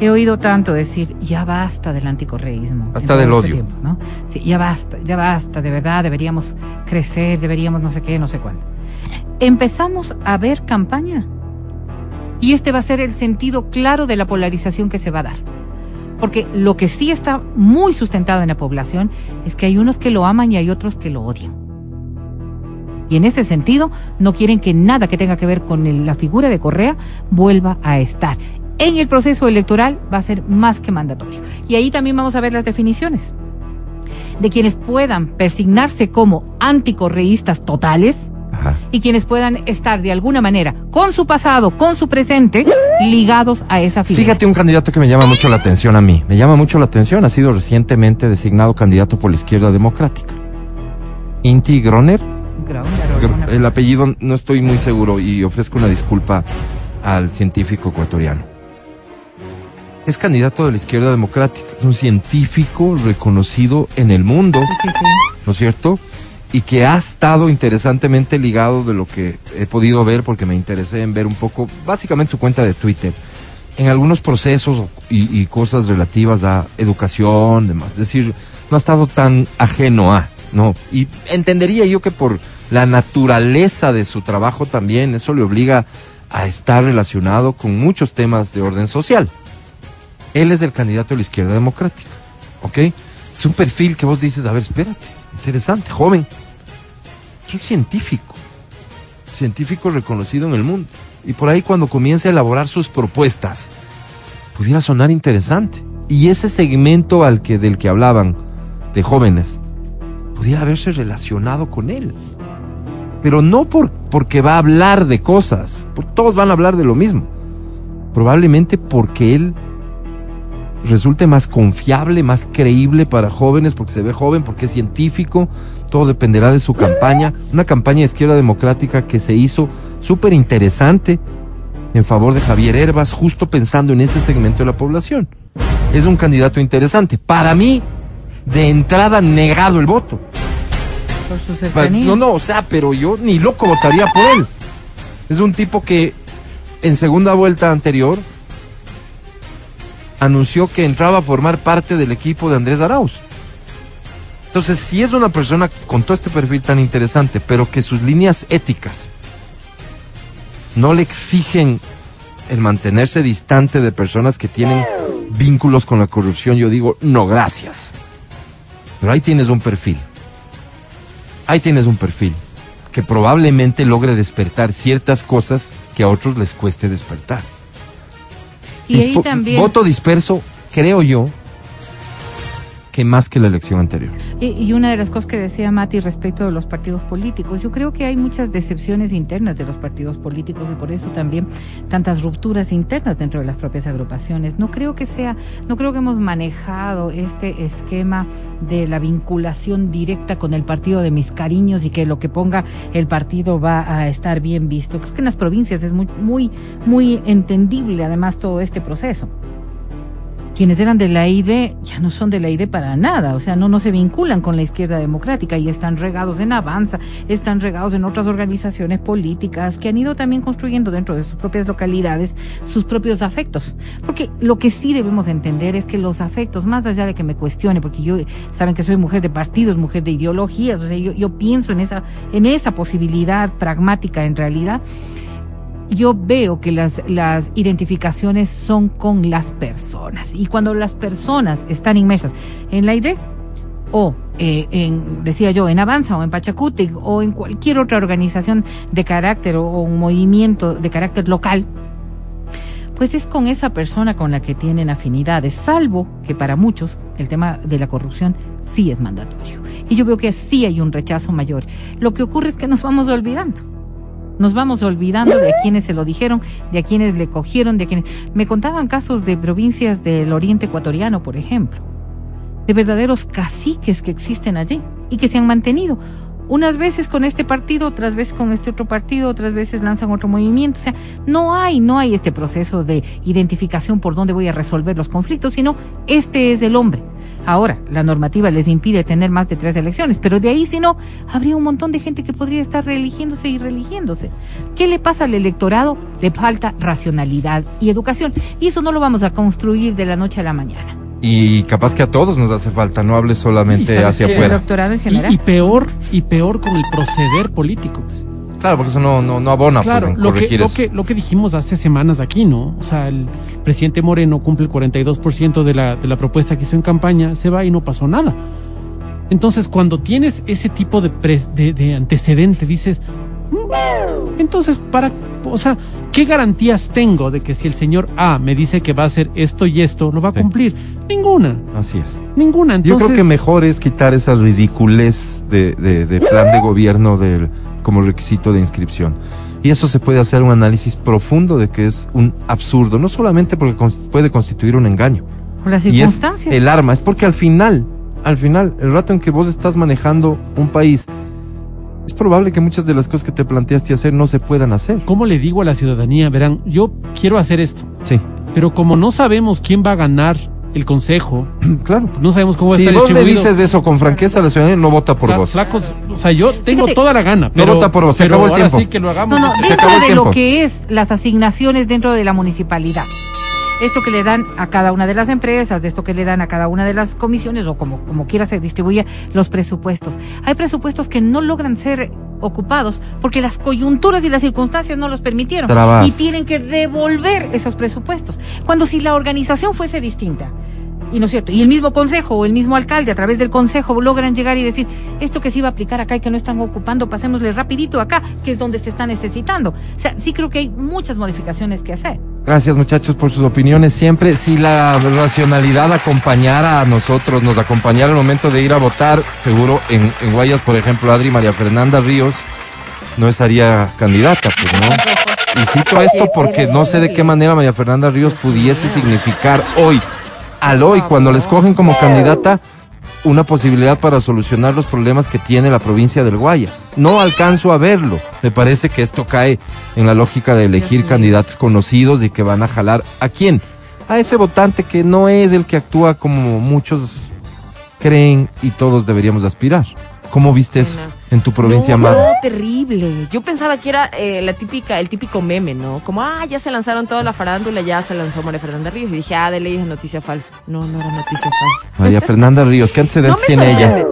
He oído tanto decir, ya basta del anticorreísmo. Todo del este odio. tiempo, ¿no? Sí, ya basta, ya basta, de verdad, deberíamos crecer, deberíamos no sé qué, no sé cuánto. Empezamos a ver campaña. Y este va a ser el sentido claro de la polarización que se va a dar. Porque lo que sí está muy sustentado en la población es que hay unos que lo aman y hay otros que lo odian. Y en ese sentido, no quieren que nada que tenga que ver con la figura de Correa vuelva a estar. En el proceso electoral va a ser más que mandatorio. Y ahí también vamos a ver las definiciones de quienes puedan persignarse como anticorreístas totales Ajá. y quienes puedan estar de alguna manera con su pasado, con su presente, ligados a esa figura. Fíjate un candidato que me llama mucho la atención a mí. Me llama mucho la atención. Ha sido recientemente designado candidato por la izquierda democrática. Inti Groner. El apellido no estoy muy seguro y ofrezco una disculpa al científico ecuatoriano. Es candidato de la izquierda democrática. Es un científico reconocido en el mundo. Sí, sí, sí. ¿no es cierto? Y que ha estado interesantemente ligado de lo que he podido ver, porque me interesé en ver un poco, básicamente su cuenta de Twitter, en algunos procesos y cosas relativas a educación, demás. Es decir, no ha estado tan ajeno a, ¿no? Y entendería yo que por la naturaleza de su trabajo también, eso le obliga a estar relacionado con muchos temas de orden social. Él es el candidato de la izquierda democrática, ¿ok? Es un perfil que vos dices, a ver, espérate, interesante, joven. Es un científico, científico reconocido en el mundo. Y por ahí cuando comience a elaborar sus propuestas, pudiera sonar interesante. Y ese segmento al que, del que hablaban, de jóvenes, pudiera haberse relacionado con él. Pero no por, porque va a hablar de cosas, porque todos van a hablar de lo mismo. Probablemente porque él resulte más confiable, más creíble para jóvenes, porque se ve joven, porque es científico, todo dependerá de su campaña. Una campaña de izquierda democrática que se hizo súper interesante en favor de Javier Herbas, justo pensando en ese segmento de la población. Es un candidato interesante. Para mí, de entrada, negado el voto. Por su cercanía. No, no, o sea, pero yo ni loco votaría por él. Es un tipo que en segunda vuelta anterior anunció que entraba a formar parte del equipo de Andrés Arauz. Entonces, si es una persona con todo este perfil tan interesante, pero que sus líneas éticas no le exigen el mantenerse distante de personas que tienen vínculos con la corrupción, yo digo, no, gracias. Pero ahí tienes un perfil. Ahí tienes un perfil que probablemente logre despertar ciertas cosas que a otros les cueste despertar. Y ahí Dispo- también. Voto disperso, creo yo, más que la elección anterior. Y, y una de las cosas que decía Mati respecto de los partidos políticos, yo creo que hay muchas decepciones internas de los partidos políticos y por eso también tantas rupturas internas dentro de las propias agrupaciones. No creo que sea, no creo que hemos manejado este esquema de la vinculación directa con el partido de mis cariños y que lo que ponga el partido va a estar bien visto. Creo que en las provincias es muy, muy, muy entendible además todo este proceso. Quienes eran de la ID ya no son de la ID para nada, o sea, no, no se vinculan con la izquierda democrática y están regados en Avanza, están regados en otras organizaciones políticas que han ido también construyendo dentro de sus propias localidades sus propios afectos. Porque lo que sí debemos entender es que los afectos, más allá de que me cuestione, porque yo, saben que soy mujer de partidos, mujer de ideologías, o sea, yo, yo pienso en esa, en esa posibilidad pragmática en realidad, yo veo que las, las identificaciones son con las personas. Y cuando las personas están inmersas en la idea o eh, en, decía yo, en Avanza o en Pachacutic o en cualquier otra organización de carácter o, o un movimiento de carácter local, pues es con esa persona con la que tienen afinidades, salvo que para muchos el tema de la corrupción sí es mandatorio. Y yo veo que sí hay un rechazo mayor. Lo que ocurre es que nos vamos olvidando. Nos vamos olvidando de a quienes se lo dijeron, de a quienes le cogieron, de a quienes... Me contaban casos de provincias del oriente ecuatoriano, por ejemplo, de verdaderos caciques que existen allí y que se han mantenido. Unas veces con este partido, otras veces con este otro partido, otras veces lanzan otro movimiento. O sea, no hay, no hay este proceso de identificación por dónde voy a resolver los conflictos, sino este es el hombre. Ahora, la normativa les impide tener más de tres elecciones, pero de ahí si no, habría un montón de gente que podría estar reeligiéndose y reeligiéndose. ¿Qué le pasa al electorado? Le falta racionalidad y educación. Y eso no lo vamos a construir de la noche a la mañana. Y capaz que a todos nos hace falta, no hables Y solamente hacia afuera. doctorado en Y, general. y peor, y peor con el proceder político, pues. Claro, porque eso no, no, no abona Claro, pues, en lo que, lo, eso. que, lo que dijimos hace semanas aquí, ¿no? O sea, el presidente Moreno cumple el 42% de la, de la propuesta que hizo en campaña, se va y no pasó nada. Entonces, cuando tienes ese tipo de, pres- de, de antecedente, dices, "Mm, entonces, para, o sea, ¿qué garantías tengo de que si el señor A me dice que va a hacer esto y esto, lo va a Sí. cumplir? Ninguna, Así es. ninguna. Yo creo que mejor es quitar esa ridiculez de, de- de plan de gobierno del, como requisito de inscripción. Y eso se puede hacer un análisis profundo de que es un absurdo, no solamente porque puede constituir un engaño. Por las Y es circunstancias. el arma, es porque al final, al final, el rato en que vos estás manejando un país, es probable que muchas de las cosas que te planteaste hacer no se puedan hacer. ¿cómo le digo a la ciudadanía? Verán, yo quiero hacer esto, Sí, pero como no sabemos quién va a ganar el consejo, claro. no sabemos cómo va a Si estar vos le dices eso con franqueza a la ciudadanía, no vota por vos. Flacos, o sea, yo tengo Fíjate. toda la gana, pero, vota por vos, se pero acabó el ahora tiempo. sí que lo hagamos. No, no, dentro de tiempo. lo que es las asignaciones dentro de la municipalidad. Esto que le dan a cada una de las empresas, de esto que le dan a cada una de las comisiones o como, como quiera se distribuye los presupuestos. Hay presupuestos que no logran ser ocupados porque las coyunturas y las circunstancias no los permitieron Trabas. y tienen que devolver esos presupuestos. Cuando si la organización fuese distinta, y no es cierto, y el mismo consejo o el mismo alcalde a través del consejo logran llegar y decir, esto que se iba a aplicar acá y que no están ocupando, pasémosle rapidito acá, que es donde se está necesitando. O sea, sí creo que hay muchas modificaciones que hacer. Gracias muchachos por sus opiniones siempre. Si la racionalidad acompañara a nosotros, nos acompañara al momento de ir a votar, seguro en, en Guayas, por ejemplo, Adri María Fernanda Ríos no estaría candidata, pues no. Y cito esto porque no sé de qué manera María Fernanda Ríos pudiese significar hoy, al hoy, cuando la escogen como candidata, una posibilidad para solucionar los problemas que tiene la provincia del Guayas. No alcanzo a verlo. Me parece que esto cae en la lógica de elegir candidatos conocidos y que van a jalar a quién? A ese votante que no es el que actúa como muchos creen y todos deberíamos aspirar. ¿Cómo viste eso. En tu provincia, no, no, terrible. Yo pensaba que era eh, la típica, el típico meme, ¿no? Como, ah, ya se lanzaron toda la farándula, ya se lanzó María Fernanda Ríos. Y dije, ah, de ley es noticia falsa. No, no era noticia falsa. María Fernanda Ríos, ¿qué antecedentes tiene ella?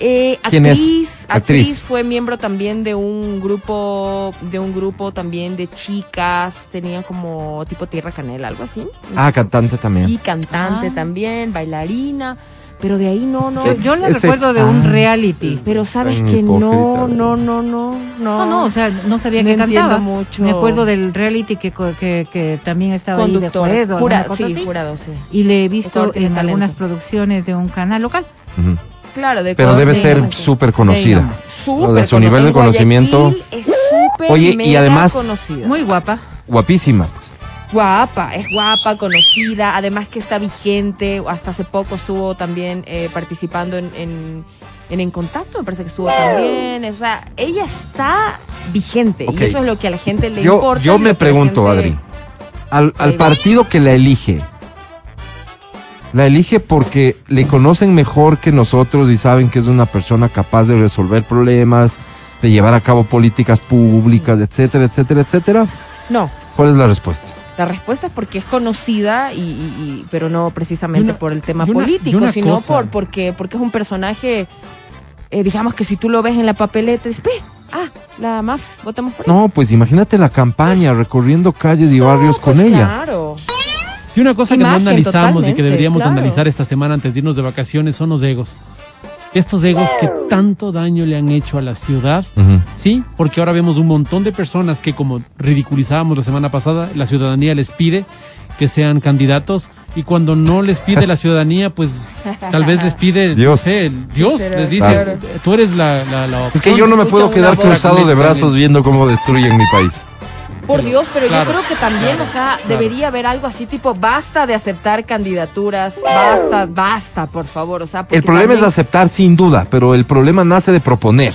Eh, ¿Quién es? actriz, Actriz. actriz, fue miembro también de un grupo, de un grupo también de chicas, tenían como tipo Tierra Canela, algo así. Ah, cantante también. Sí, cantante Ah. también, bailarina, pero de ahí no, no. Yo, yo la ese- recuerdo de ah. un reality. Pero sabes que no, no, no, no, no. No, no, o sea, no sabía No que cantaba. mucho. Me acuerdo del reality que, co- que, que también estaba ahí de conductor, juez jura- sí, así. jurado, sí. Y le he visto en talento. algunas producciones de un canal local. Ujú. Claro, de Pero debe ser súper conocida. O de su nivel de conocimiento. Es súper Oye, y además- conocida. Muy guapa. Guapísima. Guapa, es guapa, conocida, además que está vigente, hasta hace poco estuvo también eh, participando en, en, en En Contacto, me parece que estuvo también, o sea, ella está vigente y eso es lo que a la gente le Yo, importa. yo me pregunto, gente- Adri, al, al partido que la elige, La elige porque le conocen mejor que nosotros y saben que es una persona capaz de resolver problemas, de llevar a cabo políticas públicas, etcétera, etcétera, etcétera. No, ¿Cuál es la respuesta? La respuesta es porque es conocida, y, y- y- pero no precisamente una- por el tema una- político, sino cosa. por porque, porque es un personaje, eh, digamos que si tú lo ves en la papeleta, dices, ah, la MAF, votamos por ella. No, pues imagínate la campaña recorriendo calles y barrios con pues ella. Claro. Y una cosa que no analizamos y que deberíamos claro. analizar esta semana antes de irnos de vacaciones son los egos. Estos egos que tanto daño le han hecho a la ciudad. ¿sí? Porque ahora vemos un montón de personas que, como ridiculizábamos la semana pasada, la ciudadanía les pide que sean candidatos y cuando no les pide la ciudadanía, pues tal vez les pide, Dios. no sé, el Dios les dice, claro. tú eres la, la, la Es que opción". yo no me Escucha puedo quedar cruzado de brazos viendo cómo destruyen mi país. Por Dios, pero Claro. yo creo que también, o sea, debería haber algo así tipo, basta de aceptar candidaturas, basta, basta, por favor, o sea, El problema es aceptar sin duda, pero el problema nace de proponer.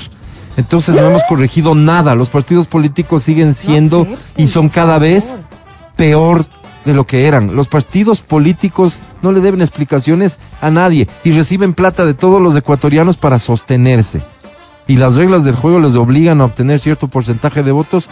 Entonces no hemos corregido nada. Los partidos políticos siguen siendo acepten, y son cada vez peor de lo que eran. Los partidos políticos no le deben explicaciones a nadie y reciben plata de todos los ecuatorianos para sostenerse. Y las reglas del juego les obligan a obtener cierto porcentaje de votos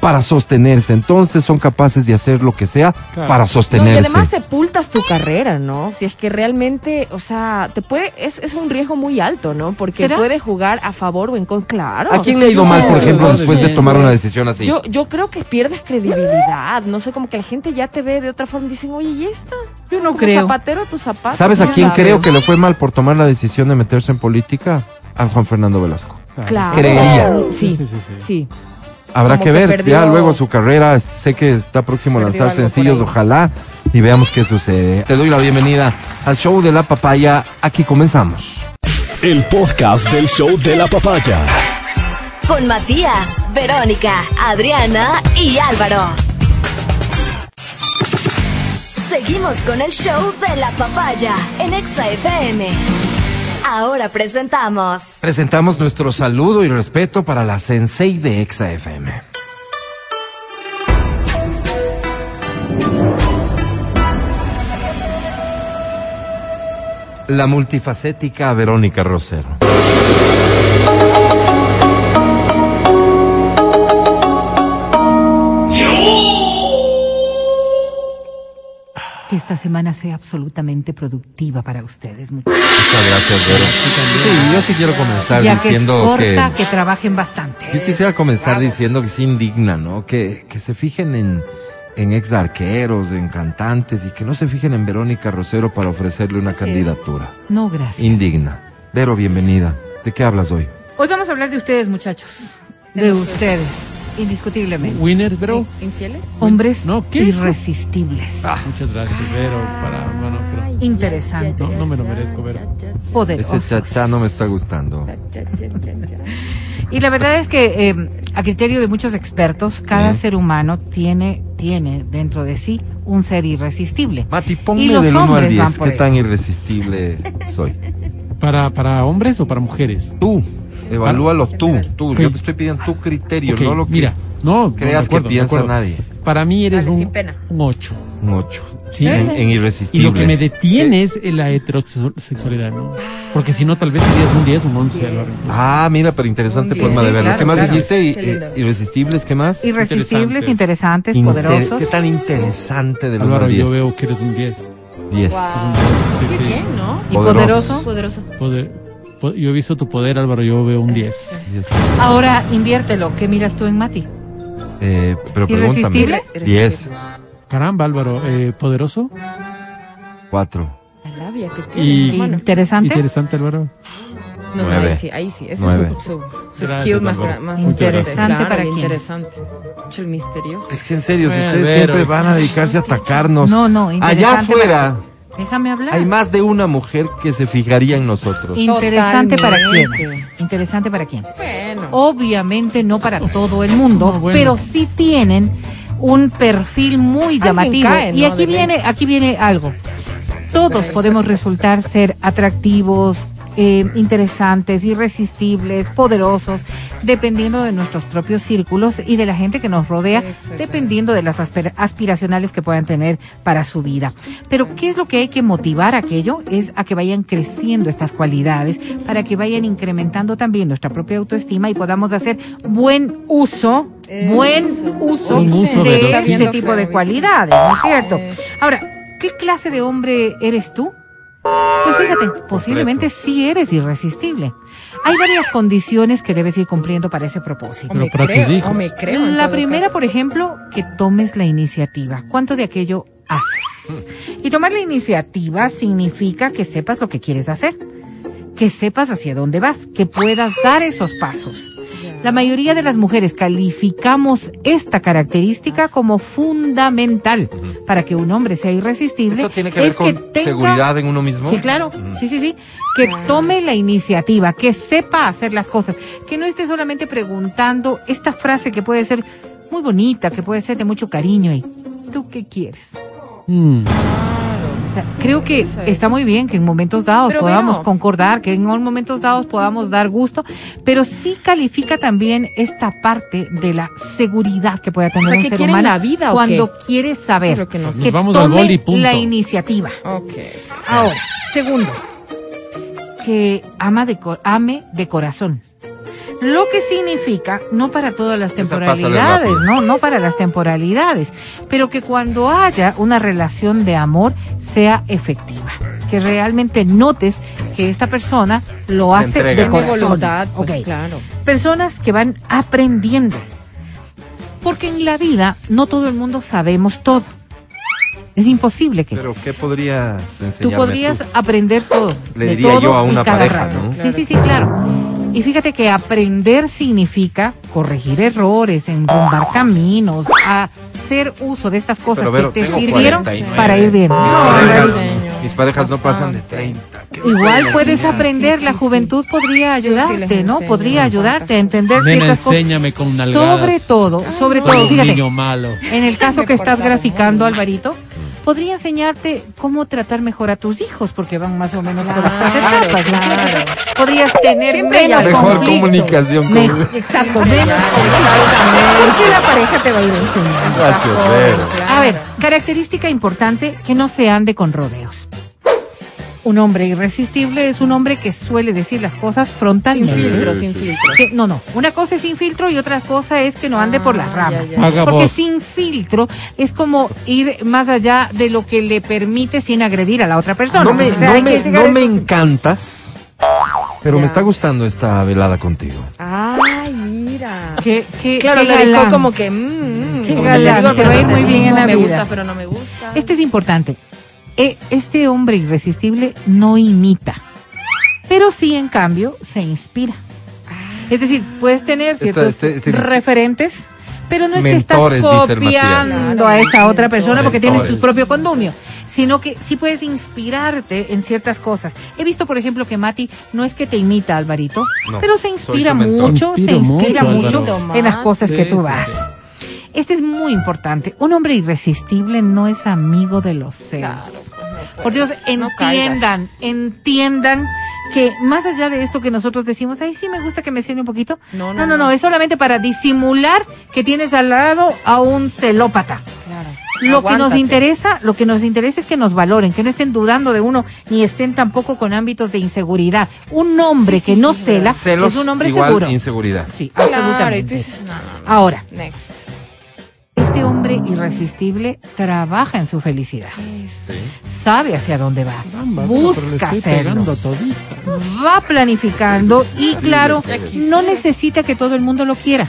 para sostenerse. Entonces son capaces de hacer lo que sea Claro. para No, y sostenerse. además sepultas tu carrera, ¿no? Si es que realmente, o sea, te puede, es, es un riesgo muy alto, ¿no? Porque ¿Será? puede jugar a favor o en contra, claro. ¿A quién le ha ido mal, por ejemplo, después de tomar una decisión así? Yo, yo creo que pierdes credibilidad, no sé, como que la gente ya te ve de otra forma y dicen, oye, ¿y esta? Yo no Como creo. zapatero a tus zapatos. ¿Sabes a quién creo que le fue mal por tomar la decisión de meterse en política? A Juan Fernando Velasco. Claro. Creería. Sí, Sí, sí, sí. Habrá Como que que ver, perdió- ya luego su carrera, sé que está próximo a lanzar sencillos, ojalá, y veamos qué sucede. Te doy la bienvenida al show de la papaya, aquí comenzamos. El podcast del show de la papaya. Con Matías, Verónica, Adriana y Álvaro. Seguimos con el show de la papaya en Exa FM. Ahora presentamos Presentamos nuestro saludo y respeto para la sensei de Exa FM. La multifacética Verónica Rosero. Que esta semana sea absolutamente productiva para ustedes, muchachos. Muchas gracias, Vero. Sí, yo sí quiero comenzar Ya que es diciendo que... corta, que trabajen bastante. Yo quisiera comenzar diciendo que es indigna, ¿no? Que, que se fijen en, en ex arqueros, en cantantes y que no se fijen en Verónica Rosero para ofrecerle una Así es. candidatura. No, gracias. Indigna. Vero, bienvenida. ¿De qué hablas hoy? Hoy vamos a hablar de ustedes, muchachos. De ustedes, indiscutiblemente. Winners, pero ¿Infieles? Hombres No, ¿qué? irresistibles. muchas gracias, Vero, para, bueno, pero Interesante. no, no me lo merezco, Vero. Ese Poderosos. chachá no me está gustando. Y la verdad es que, eh, a criterio de muchos expertos, cada ser humano tiene, tiene dentro de sí un ser irresistible. Mati, Y ponme los del 1 al hombres 10. van por ¿Qué tan irresistible soy? ¿Para, ¿Para hombres o para mujeres? Tú, evalúalo tú. Tú, Ok. yo te estoy pidiendo tu criterio, Ok, no lo que mira, no, creas de acuerdo, que piensa nadie. Para mí eres Dale, un, sin pena. un 8. Un 8. ¿sí? En, en Y irresistible. lo que me detiene es la heterosexualidad, ¿no? Porque si no, tal vez serías un 10, un 11, Álvaro. Ah, mira, pero interesante forma de verlo. claro, ¿Qué más claro. dijiste? Qué irresistibles, ¿qué más? Irresistibles, Interesantes. interesantes, Inter- poderosos. ¿Qué tan interesante de los Álvaro, 10? yo veo que eres un 10. 10. Sí, Qué sí. bien, ¿no? Y Poderoso. poderoso. Poder- po- yo he visto tu poder, Álvaro, yo veo un 10. 10. Ahora inviértelo. ¿Qué miras tú en Mati? Eh, pero pregúntame. ¿Irresistible? 10. Caramba, Álvaro, eh, poderoso 4. La labia que tiene. y Bueno, Interesante. interesante, Álvaro. no, no, ahí sí, ahí sí. Ese Nueve. es su, su, su skill más, más Interesante claro, para. Interesante. Mucho el misterioso. Es que en serio, si ustedes siempre van a dedicarse a atacarnos. No, no, Allá afuera Déjame hablar. hay más de una mujer que se fijaría en nosotros. Interesante para quiénes. Interesante para quiénes. Bueno. Obviamente no para todo el mundo, No, bueno. pero sí tienen un perfil muy llamativo. cae, y aquí viene, aquí viene algo. Todos podemos resultar ser atractivos, eh, interesantes, irresistibles, poderosos, dependiendo de nuestros propios círculos y de la gente que nos rodea, dependiendo de las aspira- aspiracionales que puedan tener para su vida. Pero ¿qué es lo que hay que motivar aquello? Es a que vayan creciendo estas cualidades, para que vayan incrementando también nuestra propia autoestima y podamos hacer buen uso, buen uso, de veraz. este tipo de cualidades, ¿no es cierto? Ahora, ¿qué clase de hombre eres tú? Pues fíjate, posiblemente sí eres irresistible. Hay varias condiciones que debes ir cumpliendo para ese propósito. Pero para tus hijos. me creo, en La primera, caso. por ejemplo, que tomes la iniciativa. ¿Cuánto de aquello haces? Y tomar la iniciativa significa que sepas lo que quieres hacer, que sepas hacia dónde vas, que puedas dar esos pasos. La mayoría de las mujeres calificamos esta característica como fundamental para que un hombre sea irresistible. Esto tiene que ver es con tenga- seguridad en uno mismo. Sí, claro. Sí, sí, sí. Que tome la iniciativa, que sepa hacer las cosas, que no esté solamente preguntando esta frase que puede ser muy bonita, que puede ser de mucho cariño y ¿tú qué quieres? Mm. O sea, creo que es. está muy bien que en momentos dados Pero podamos bueno. concordar, que en momentos dados podamos dar gusto, pero sí califica también esta parte de la seguridad que pueda tener O sea, un ¿que ser humano la vida o cuando qué? quiere saber Eso es lo que no sé. que Nos vamos al tome gol y punto. la iniciativa. Ok. Ahora, segundo, que ama de ame de corazón. Lo que significa, no para todas las temporalidades, no, no para las temporalidades, pero que cuando haya una relación de amor sea efectiva. Que realmente notes que esta persona lo Se hace entrega. de corazón. voluntad, pues, Ok. claro. Personas que van aprendiendo. Porque en la vida no todo el mundo sabemos todo. Es imposible que Pero ¿qué podrías enseñarme Tú podrías tú? aprender todo. Le de diría todo yo a y una cada pareja, rato. ¿no? Sí, sí, sí, claro. Y fíjate que aprender significa corregir errores, enrumbar caminos, hacer uso de estas cosas Pero, que te sirvieron 49. para ir bien. Mis, No, parejas, mis parejas no pasan de 30. ¿Qué me Igual puedes enseñar? aprender, Sí, la sí, juventud podría ayudarte, ¿no? enseño, Podría ayudarte a entender ciertas cosas. enséñame con nalgadas. Sobre todo, sobre todo, fíjate, niño malo. en el caso que estás graficando. Alvarito, podría enseñarte cómo tratar mejor a tus hijos, porque van más o menos por estas Claro, etapas. Podrías tener Siempre menos Mejor conflictos. comunicación con- Mejor- exacto, menos Exactamente. Porque la pareja te va a ir enseñando. Gracias, Vero. A ver, característica importante, que no se ande con rodeos. Un hombre irresistible es un hombre que suele decir las cosas Sin frontalmente. filtro, sin filtro. Que- no, no. Una cosa es sin filtro y otra cosa es que no ande por las Ah, ramas. ya, ya. Haga Porque sin filtro es como ir más allá de lo que le permite sin agredir a la otra persona. No me, O sea, no me, no me encantas, pero me está gustando esta velada contigo. Ay, mira. Qué- qué- Claro, qué le dejó como que. mm, Qué galán, te va a ir pero muy bien en la me vida. gusta, pero no me gusta. Este es importante. Eh, Este hombre irresistible no imita, pero sí, en cambio, se inspira. Es decir, puedes tener Esta- ciertos este- este- referentes, pero no es Mentores, que estás copiando a esa otra persona porque tienes tu propio condumio, sino que sí puedes inspirarte en ciertas cosas. He visto, por ejemplo, que Mati no es que te imita, Alvarito, No, pero se inspira mucho, se inspira mucho, en las cosas Sí, que tú sí, sí. Este es muy importante. Un hombre irresistible no es amigo de los celos. Claro, pues no Por Dios, no entiendan, entiendan que más allá de esto que nosotros decimos, ay, sí me gusta que me cene un poquito. No, no, no, no, no, es solamente para disimular que tienes al lado a un celópata. Claro. Lo que nos interesa, lo que nos interesa es que nos valoren, que no estén dudando de uno, ni estén tampoco con ámbitos de inseguridad. Un hombre Sí, que sí, no sí, cela Celos es un hombre igual seguro. inseguridad. Sí, Claro, absolutamente. dices, no, no, no. Ahora, Next. Este hombre irresistible trabaja en su felicidad. Sabe hacia dónde va. Caramba, busca hacerlo. va planificando y claro, no necesita que todo el mundo lo quiera.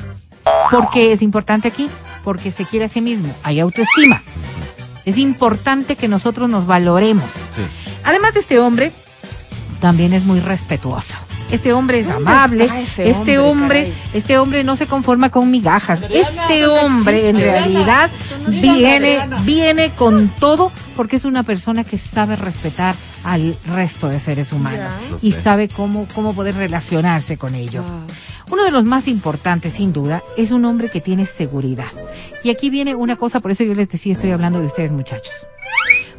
Porque es importante aquí, porque se quiere a sí mismo, hay autoestima. Es importante que nosotros nos valoremos. Sí. Además de este hombre, también es muy respetuoso. Este hombre es ¿Dónde amable, este hombre, este hombre no se conforma con migajas. Este hombre en realidad viene, viene con todo porque es una persona que sabe respetar al resto de seres humanos y sabe cómo, cómo poder relacionarse con ellos. Wow. Uno de los más importantes, sin duda, es un hombre que tiene seguridad. Y aquí viene una cosa, por eso yo les decía, estoy hablando de ustedes, muchachos.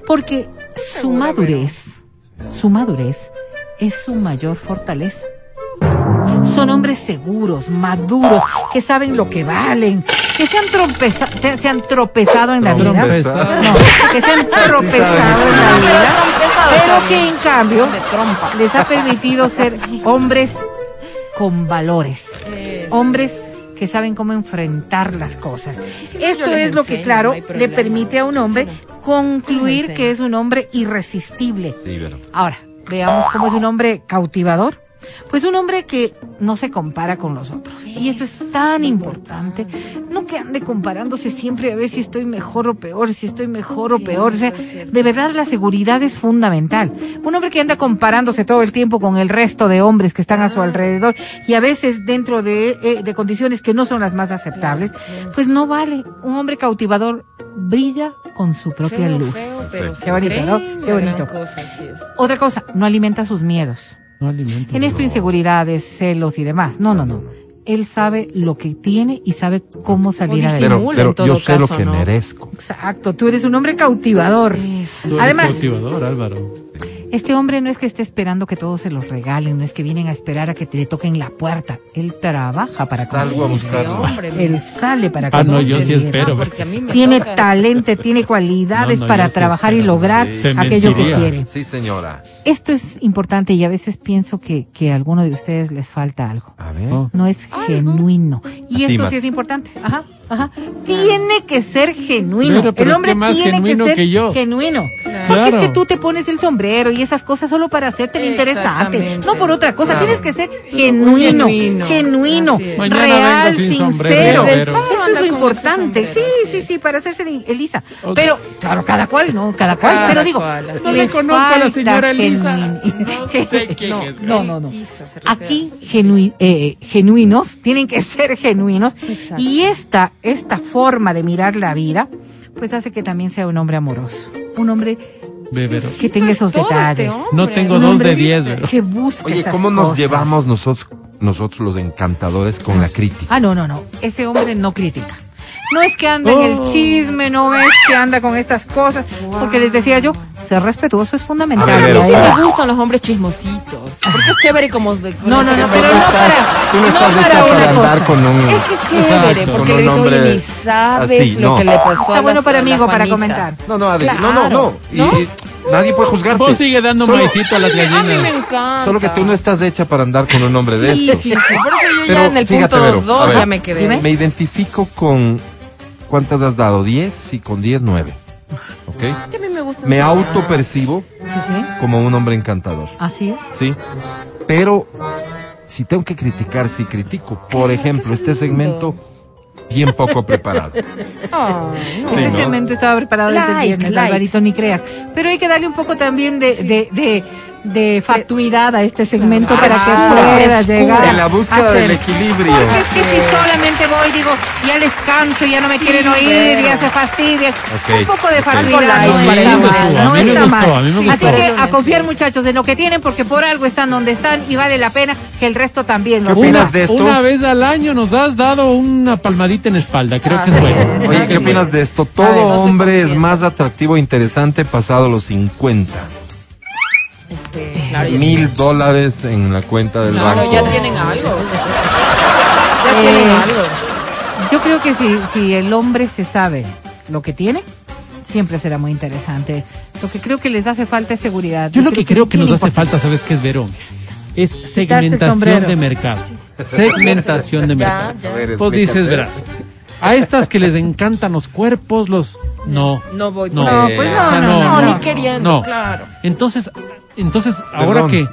Porque su madurez, su madurez, es su mayor fortaleza. Son hombres seguros, maduros, que saben lo que valen, que se han, tropeza- te- se han tropezado en la vida. No, que se han tropezado en la vida, pero que en cambio les ha permitido ser hombres con valores, hombres que saben cómo enfrentar las cosas. Esto es lo que, claro, le permite a un hombre concluir que es un hombre irresistible. Ahora, veamos cómo es un hombre cautivador. Pues un hombre que no se compara con los otros. Y esto es tan importante. No que ande comparándose siempre a ver si estoy mejor o peor, si estoy mejor o peor. O sea, de verdad la seguridad es fundamental. Un hombre que anda comparándose todo el tiempo con el resto de hombres que están a su alrededor y a veces dentro de, eh, de condiciones que no son las más aceptables, pues no vale. Un hombre cautivador brilla con su propia Feo, luz. feo, pero Qué bonito, ¿no? Qué bonito. cosa. Otra cosa, no alimenta sus miedos. No alimento. En esto inseguridades, celos y demás. No, no, no. Él sabe lo que tiene y sabe cómo salir adelante. Pero, pero en todo yo sé lo caso, que ¿no? merezco. Exacto, tú eres un hombre cautivador. Tú eres Además, cautivador, Álvaro. Este hombre no es que esté esperando que todos se los regalen, no es que vienen a esperar a que te le toquen la puerta. Él trabaja para Salgo a conseguir. Ese buscarlo. Él sale para Ah, no, yo sí espero. porque a mí me Tiene toca- talento, tiene cualidades No, no, para sí trabajar y lograr Sí. Aquello que quiere. Sí, señora. Esto es importante y a veces pienso que, que a alguno de ustedes les falta algo. A ver. No es genuino. Y A esto sí es importante. Ajá, ajá. Tiene que ser genuino. Pero, pero el hombre ¿qué más tiene genuino que ser que yo? genuino. Claro. Porque es que tú te pones el sombrero y esas cosas solo para hacerte el interesante. No por otra cosa. Claro. Tienes que ser genuino. Genuino. Real, sincero. Eso es lo importante. Sí, sí, sí. para hacerse el- Elisa. Pero, claro, cada cual, ¿no? Cada cual. Cada pero digo, cual, No le conozco a la señora Elisa. No sé quién No, es. no, Aquí eh, genuinos, tienen que ser genuinos. Exacto. Y esta, esta forma de mirar la vida, pues hace que también sea un hombre amoroso. Un hombre Bebero. que tenga Esto esos es este detalles. No tengo Un dos de diez, pero. que busque Oye, esas ¿cómo nos cosas. llevamos nosotros, nosotros los encantadores con la crítica? Ah, no, no, no. Ese hombre no critica. No es que anda en Oh. el chisme, no es que anda con estas cosas. Porque les decía yo, ser respetuoso es fundamental. A ver, A mí sí me gustan los hombres chismositos. Porque es chévere como de. No, no, no, como pero no para- Tú no no estás para hecha una para andar cosa. con un... Es que es chévere, Exacto. porque un les oye, ni sabes así, lo no. que le pasó Está bueno para amigo para comentar. No, no, Adri, no, no, no. Y, ¿No? y nadie puede juzgarte. Vos sigue dando Solo- maicito a las A mí me gallinas. encanta. Solo que tú no estás hecha para andar con un hombre de Sí, estos. sí, sí. Por eso yo Pero ya en el fíjate, punto Vero, a 2 ver. ya me quedé. Dime. Me identifico con... ¿Cuántas has dado? ¿10? Y con 10, 9. ¿Ok? Que a mí me gusta. Me autopercibo Sí, sí. como un hombre encantador. Así es. ¿Sí? Pero si tengo que criticar, si critico. Por ejemplo, este segmento bien poco preparado. No. Sí, Este ¿no? segmento estaba preparado desde el viernes, like. Alvarito, ni creas. Pero hay que darle un poco también de, de, de, de factuidad a este segmento para que Frescura, pueda frescura. llegar. En la búsqueda del equilibrio. Porque es que si solamente voy, digo, ya les canso, ya no me Sí, quieren oír, bueno. ya se fastidian. Ok, Un poco de Algo no está mal, no está gustó, mal. Así que Pero a confiar muchachos en lo que tienen porque por algo están donde están y vale la pena que el resto también lo ¿Qué opinas sepa. de esto? Una vez al año nos has dado una palmadita en la espalda. Creo que es bueno. es. Oye, ¿qué opinas de esto? Todo ver, no se hombre es más atractivo e interesante pasado los 50. Este, claro, ya Mil dólares en la cuenta del Claro, banco. ya tienen algo. Ya Eh, tienen algo. Yo creo que si, si el hombre se sabe lo que tiene, siempre será muy interesante. Lo que creo que les hace falta es seguridad. Yo lo que creo que nos hace falta, ¿sabes qué es, Verón? Es segmentación de mercado. Segmentación de Ya, mercado. ya. A ver, Pues dices, verás. A estas que les encantan los cuerpos, los... No. No voy No, por No, ahí. pues O no, sea, no, No, no. ni queriendo, No. claro. Entonces, entonces ahora que...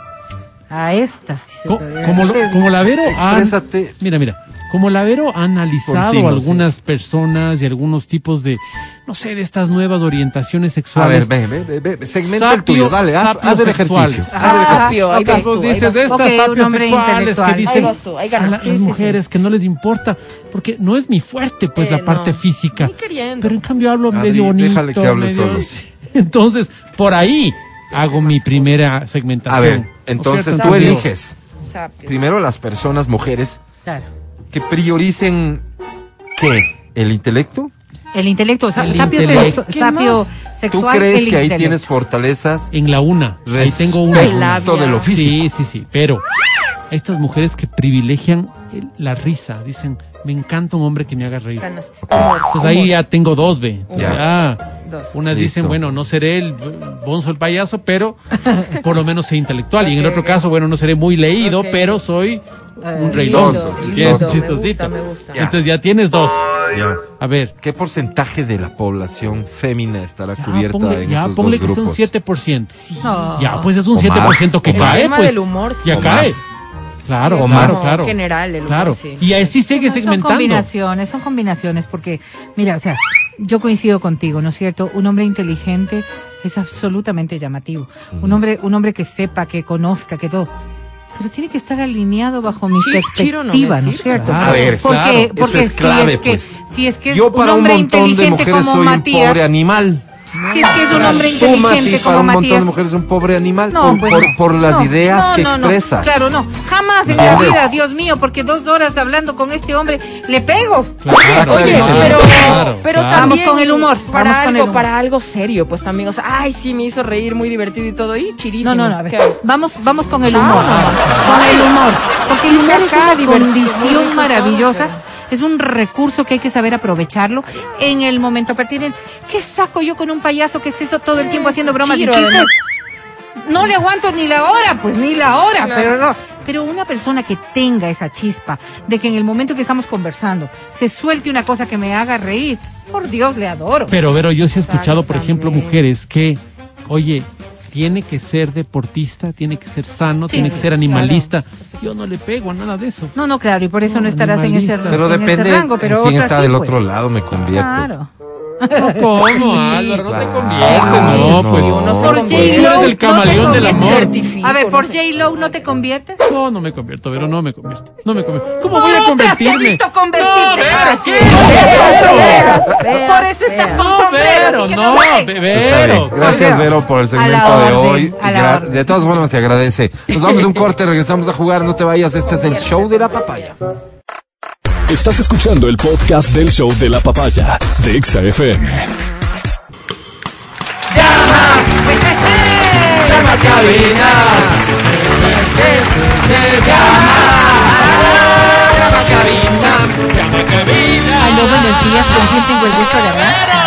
A estas. se Co- como, lo- como la Vero Exprésate. mira, mira, como la Vero ha analizado Continuo, algunas personas y algunos tipos de, no sé, de estas nuevas orientaciones A ver, ve, ve, ve, ve, segmenta el Sapio- tuyo, dale, haz, sapio haz el ejercicio. Ah, haz el ejercicio. Sapio, ahí vas tú, dices de estas sapios sexuales que dicen Ahí vas tú, ahí a las Sí, sí, sí. mujeres que no les importa, porque no es mi fuerte, pues, Eh, la parte no. física. Ni queriendo. Pero en cambio hablo Adri, medio bonito. déjale que hable medio- solo. Entonces, por ahí hago mi primera segmentación. A ver, ¿no es entonces tú eliges primero las personas, mujeres, Claro. Que prioricen ¿qué? ¿El intelecto? El intelecto, El sapio, intelecto. sapio ¿Tú sexual. crees el que ahí tienes fortalezas? En la una. Ahí tengo una. De lo físico. Sí, sí, sí. Pero estas mujeres que privilegian la risa, dicen, me encanta un hombre que me haga reír. Pues ahí ya tengo dos, ve. Ya. Ya. Dos. Unas Listo. dicen, bueno, no seré el bonzo el payaso, pero por lo menos soy intelectual. y en el otro caso, bueno, no seré muy leído, pero soy un lindo, reidonzo. lindo, Sí, es me chistosito. gusta, me gusta. Ya. Entonces ya tienes dos. Ya. A ver. ¿Qué porcentaje de la población fémina estará cubierta ya ponle, en ya esos ponle dos que sea un grupos? 7%. No. Ya, pues es un O 7% que más, o cae. El tema pues. del humor. sí. Ya O cae. más. Claro, O claro, más. claro. General, el humor, Claro. sí. Y así sigue No, Son segmentando. combinaciones, son combinaciones, porque, mira, o sea, yo coincido contigo, ¿no es cierto? Un hombre inteligente es absolutamente llamativo. Un hombre, un hombre que sepa, que conozca, que todo. Pero tiene que estar alineado bajo mi no me perspectiva, ¿no es cierto? Claro, A ver, porque, claro. Eso porque es clave, si es que, pues. si es que es Yo un para un hombre montón de mujeres un Matías, pobre animal. Si es que es un hombre Tú, Mati, inteligente para como un montón de Matías. mujeres un pobre animal No, por, pues por, no. por las No, ideas no, que no, no. expresas. Claro, no. Jamás en la vida, Dios mío, porque dos horas hablando con este hombre, le pego. Claro, Oye, claro, pero, claro, pero claro. también Vamos con el humor, Para vamos con algo, el humor. para algo serio, pues también, o sea, ay, sí me hizo reír, muy divertido y todo, y chirísimo. No, no, no, a ver. ¿Qué? Vamos, vamos con el humor. nomás. Con el humor. Porque el humor es una condición maravillosa. Es un recurso que hay que saber aprovecharlo en el momento pertinente. ¿Qué saco yo con un payaso que esté todo el tiempo haciendo bromas Chiro, y chistes? No le aguanto ni la hora, pues ni la hora, pero no. Pero una persona que tenga esa chispa de que en el momento que estamos conversando se suelte una cosa que me haga reír, por Dios le adoro. Pero, Vero, yo sí he escuchado, por ejemplo, mujeres que, oye, tiene que ser deportista, tiene que ser sano, Sí, tiene que ser claro. animalista. Yo no le pego a nada de eso. No, no, claro, y por eso no, No, estarás en ese. Pero en ese depende rango, pero de quién está sí, del pues. otro lado, me convierto. Claro. ¿Cómo, Álvaro? No te conviertes. No, No, no. pues. Por Tú convierte. eres J-Lo el camaleón no te del amor. A ver, no por. J-Lo no te conviertes. No, no me convierto, Vero, no me convierto. No me convierto. ¿Cómo No voy a te convertirme? visto convertirte. No, ¿qué? Por eso, por eso estás con No, sombrero. Vero, así que no, Vero. Gracias, Por. Vero, por el segmento de hoy. De todas formas, se agradece. Nos vamos a un corte, regresamos a jugar. No te vayas, este es el show de la papaya. Estás escuchando el podcast del show de la papaya de Exa FM. Aló, buenos días. ¿Con quién tengo el gusto de hablar?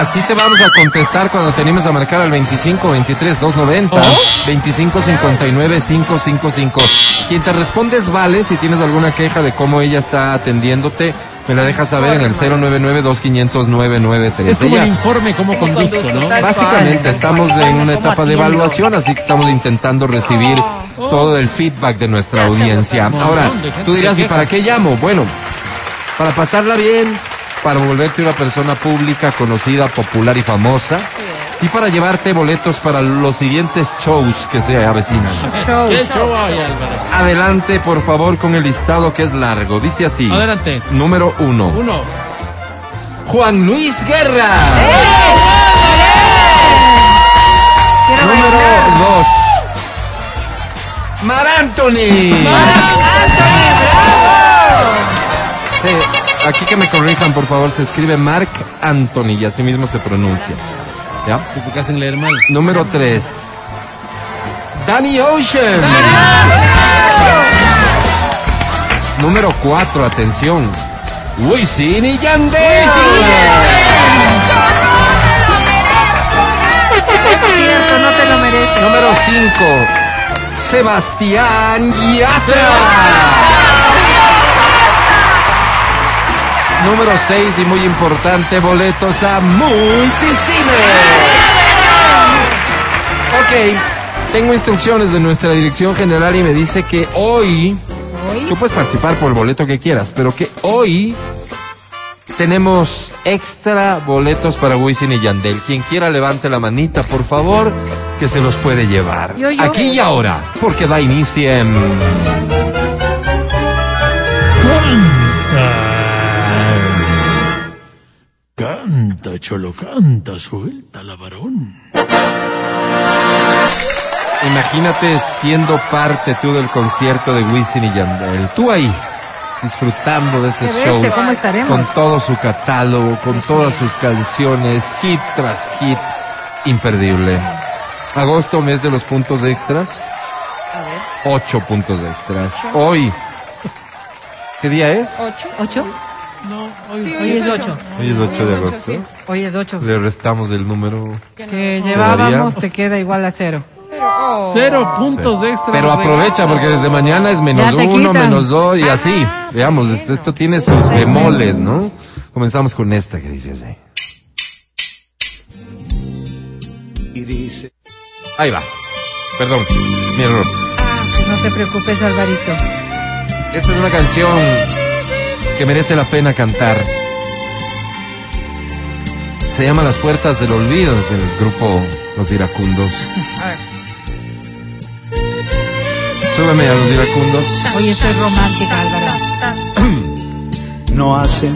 Así te vamos a contestar cuando te animes a marcar al 25 23 290 25 59 555. Quien te responde es Vale. Si tienes alguna queja de cómo ella está atendiéndote, me la dejas saber en el 099 2500 Es 9913. como el informe, cómo conduzco, ¿no? Básicamente estamos en una etapa de evaluación, así que estamos intentando recibir todo el feedback de nuestra audiencia. Ahora, tú dirás, ¿y para qué llamo? Bueno, para pasarla bien, para volverte una persona pública, conocida, popular y famosa. Y para llevarte boletos para los siguientes shows que se avecinan. Show. ¿Qué show hay, Álvaro? Adelante, por favor, con el listado que es largo. Dice así. Adelante. Número uno. Uno. Juan Luis Guerra. Quiero Número bailar. dos. Mar Anthony. Sí, aquí que me corrijan, por favor, se escribe Mark Anthony y así mismo se pronuncia. ¿Ya? Que te hacen leer mal. Número 3. Danny Ocean. Número 4, atención. Wisin y Yandel. Es cierto, no te lo mereces. Número 5. Sebastián Yatra. Número 6 y muy importante, boletos a Multicine. Ok, tengo instrucciones de nuestra dirección general y me dice que hoy, tú puedes participar por el boleto que quieras, pero que hoy tenemos extra boletos para Wisin y Yandel. Quien quiera levante la manita, por favor, que se los puede llevar. Yo, yo. Aquí y ahora, porque da inicio en... Canta, cholo, canta, suelta la varón. Imagínate siendo parte tú del concierto de Wisin y Yandel. Tú ahí, disfrutando de ese show. ¿cómo estaremos? Con todo su catálogo, con todas sus canciones, hit tras hit, imperdible. Agosto, mes de los puntos extras. A ver. Ocho puntos extras. Hoy. ¿Qué día es? ¿Ocho? ¿Ocho? Hoy, Sí, Hoy es ocho. Hoy es 8 de agosto. sí. Hoy es ocho. Le restamos el número. Que llevábamos te queda igual a cero. Pero, oh. Cero puntos extra. Pero aprovecha porque desde mañana es menos uno, quitan. menos dos y así. Veamos, esto, esto tiene sus bemoles, ¿no? Comenzamos con esta que dice así. Ahí va. Perdón, mi error. No te preocupes, Alvarito. Esta es una canción que merece la pena cantar. Se llama Las Puertas del Olvido, es del grupo Los Iracundos. Súbeme a Los Iracundos. Hoy estoy romántica, Álvaro. no hacen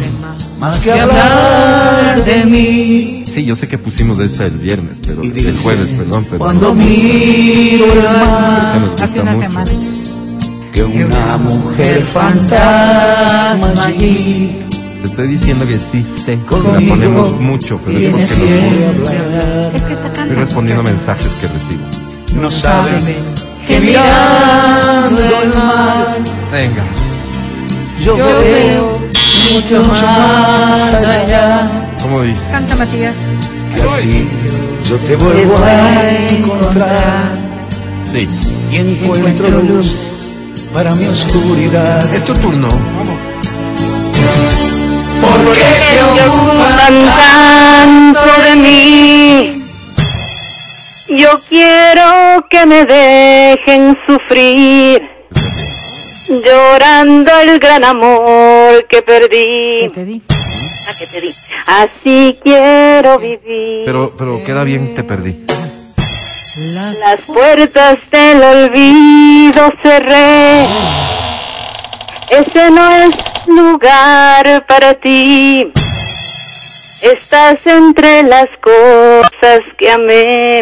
más que hablar de mí. Sí, yo sé que pusimos esta el viernes, pero el jueves, perdón, pero Cuando miro el mar, que nos gusta Hace una mucho. semana. Que una mujer fantasma allí Te estoy diciendo que existe, que la ponemos mucho, pero es porque nos. Es que estoy respondiendo mensajes que recibo. No saben que mirando el mar Venga. yo veo mucho más allá ¿Cómo dice? Canta, Matías. que a ti. Yo te vuelvo a encontrar Sí. y encuentro luz para mi oscuridad. Es tu turno. Porque se ocupan tanto de mí. Yo quiero que me dejen sufrir, llorando el gran amor que ¿Qué perdí. te di? Ah, que te di. Así quiero vivir. Pero, pero queda bien, te perdí. Las puertas del olvido cerré. Ese no es lugar para ti. Estás entre las cosas que amé,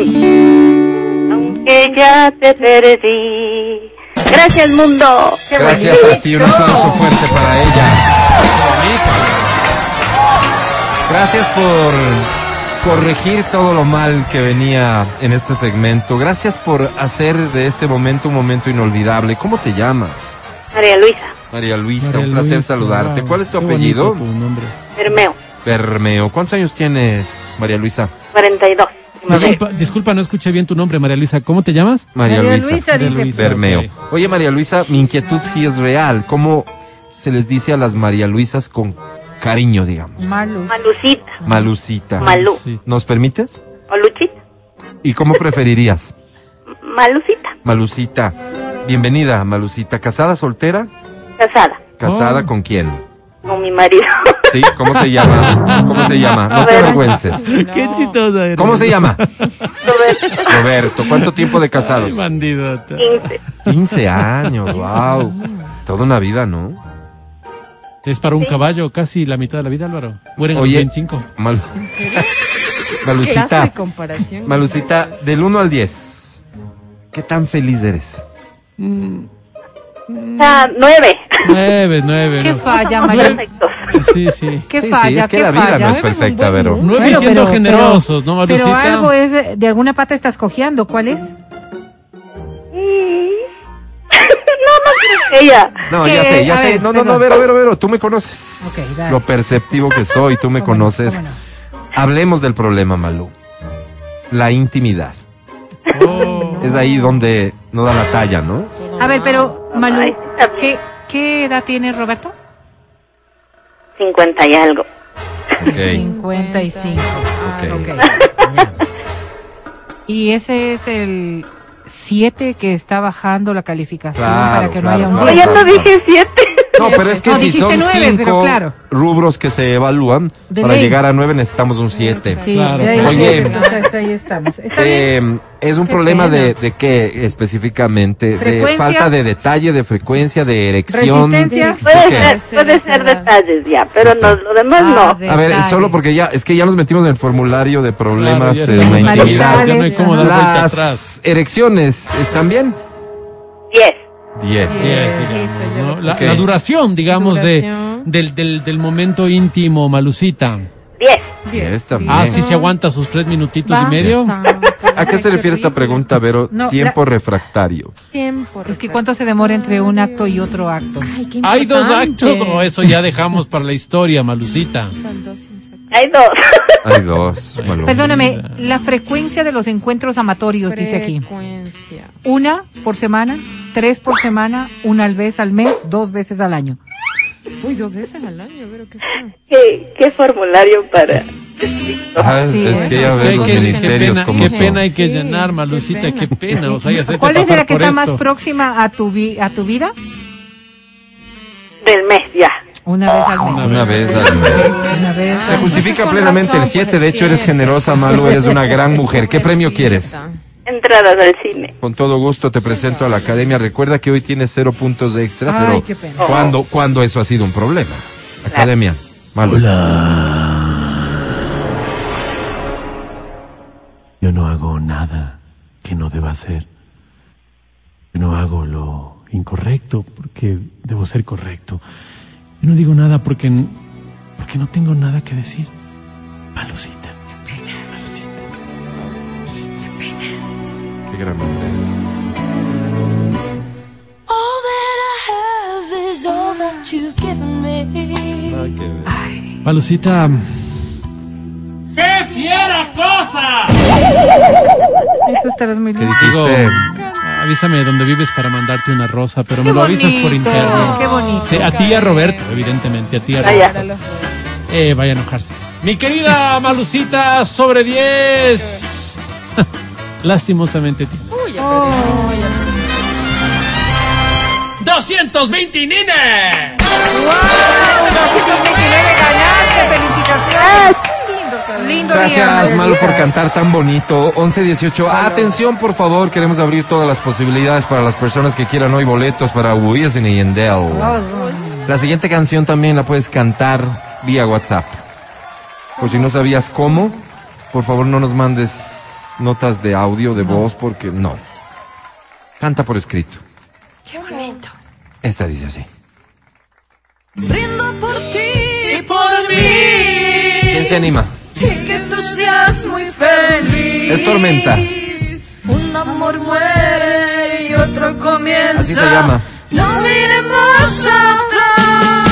aunque ya te perdí. Gracias, mundo. Gracias a ti, un aplauso fuerte para ella. Gracias por corregir todo lo mal que venía en este segmento. Gracias por hacer de este momento un momento inolvidable. ¿Cómo te llamas? María Luisa, María Luisa, María un placer Luisa, saludarte. wow, ¿Cuál es tu qué apellido? tu nombre. Bermeo, Bermeo. ¿Cuántos años tienes, María Luisa? 42. Disculpa, disculpa, no escuché bien tu nombre, María Luisa. ¿Cómo te llamas? María, María Luisa. Luisa María dice. Luisa. Bermeo. Oye, María Luisa, mi inquietud sí es real. ¿Cómo se les dice a las María Luisas con cariño, digamos? Malu. Malucita, Malucita. Malú, Sí. ¿Nos permites? o Luchita, ¿Y cómo preferirías? Malucita, Malucita. Bienvenida, Malucita. ¿Casada, soltera? casada, ¿Casada Oh. con quién? con mi marido. ¿Sí? ¿Cómo se llama? ¿Cómo se llama? No te avergüences. Qué chistosa eres. ¿Cómo se llama? Roberto, Roberto. ¿Cuánto tiempo de Ay, casados? bandidota. 15. 15 años, wow. Toda una vida, ¿no? Es para un caballo casi la mitad de la vida, Álvaro. Mueren a los Oye. 25. Mal... Clase Malucita, de comparación. Malucita, del 1 al 10, ¿qué tan feliz eres? Ah, nueve. Nueve, nueve. ¿Qué no. falla, María? Perfectos. Sí, sí. ¿Qué Sí, sí, falla? es que ¿Qué la vida falla? no es perfecta, Vero. Nueve Bueno, siendo pero- generosos, ¿no, Pero Malucita? algo es, de alguna pata estás cojeando, ¿cuál es? Ella. No, ¿Qué? ya sé, ya A sé. ver, no, no, no. Vero, Vero, Vero, tú me conoces. Dale. Lo perceptivo que soy, tú me conoces. ¿Cómo no? Hablemos del problema, Malú. La intimidad. Oh. Es ahí donde no da la talla, ¿no? A ver, pero, bien. ¿qué, ¿qué edad tiene Roberto? 50 y algo. Ok. 55. Ok. Ok. ya. Y ese es el 7 que está bajando la calificación Claro, para que claro, no haya un claro, dije 7. No, pero es que No, si son cinco claro. rubros que se evalúan, De para ley. llegar a nueve necesitamos un siete. Sí, Claro, ahí, Oye. entonces ahí estamos. Está bien. Eh, es un Qué problema pena. de, de qué específicamente, de falta de detalle, de frecuencia, de erección. Resistencia. ¿De Puede ser, puede ser detalles ya, pero no, lo demás Ah, no. A ver, solo porque ya, es que ya nos metimos en el formulario de problemas Claro, ya en la intimidad. Ya no hay cómo dar vuelta atrás. Las erecciones están bien. 10. 10. Diez, digamos, Listo, yo ¿no? la, Ok. la duración, digamos, Duración. de del, del, del momento íntimo, Malucita. Diez. Diez también. Ah, Bien. sí se aguanta sus tres minutitos y medio. ¿A qué se refiere esta pregunta, Vero? No, Tiempo refractario. Tiempo. Es que cuánto se demora entre un acto y otro acto. Ay, qué Hay dos actos, o eso ya dejamos para la historia, Malucita. Son dos. Hay dos. Hay dos. Bueno, Perdóname, la frecuencia de los encuentros amatorios, dice aquí. Frecuencia. Una por semana, tres por semana, una vez al mes, dos veces al año. Uy, dos veces al año, pero qué. ¿Qué, qué formulario para Ah, es, Sí, es es que ya los que- qué ministerios pena, como qué pena hay que Sí, llenar, qué Malucita, pena. qué pena. O sea, ¿Cuál es la que está más esto. próxima a tu, vi- a tu vida? del mes ya? Una vez al mes. Una vez al mes. Una vez. Se justifica plenamente el 7. De hecho, eres generosa, Malu. Eres una gran mujer. ¿Qué premio quieres? Entradas al cine. Con todo gusto te presento a la academia. Recuerda que hoy tienes cero puntos extra, Ay, pero qué pena. ¿cuándo, ¿cuándo eso ha sido un problema? Academia. Malu. Yo no hago nada que no deba hacer. Yo no hago lo incorrecto porque debo ser correcto. Yo no digo nada porque, porque no tengo nada que decir. Malucita. Malucita. Qué gran hombre eres. All that I have is all that you've given me. Malucita. Tú estarás muy ¿Qué dijiste? Avísame dónde vives para mandarte una rosa, pero me lo avisas por interno. Qué bonito. Sí, a ti y a Roberto, evidentemente, a ti y a Roberto. Eh, vaya a enojarse. Mi querida Malucita, sobre 10. Lastimosamente tiene. Uy, ya perdí. Uy, ya perdí. ¡220 nines! ¡Felicitaciones! Lindo Gracias, día. Malu, por cantar tan bonito. 11-18. Atención, por favor. Queremos abrir todas las posibilidades para las personas que quieran hoy boletos para Wisin y Yandel. La siguiente canción también la puedes cantar vía WhatsApp. Por si no sabías cómo, por favor no nos mandes notas de audio, de voz, porque no. Canta por escrito. Qué bonito. Esta dice así. Brindo por ti y por mí. ¿Quién se anima? Y que tú seas muy feliz. Es Tormenta. Un amor muere y otro comienza. Así se llama. No miremos atrás.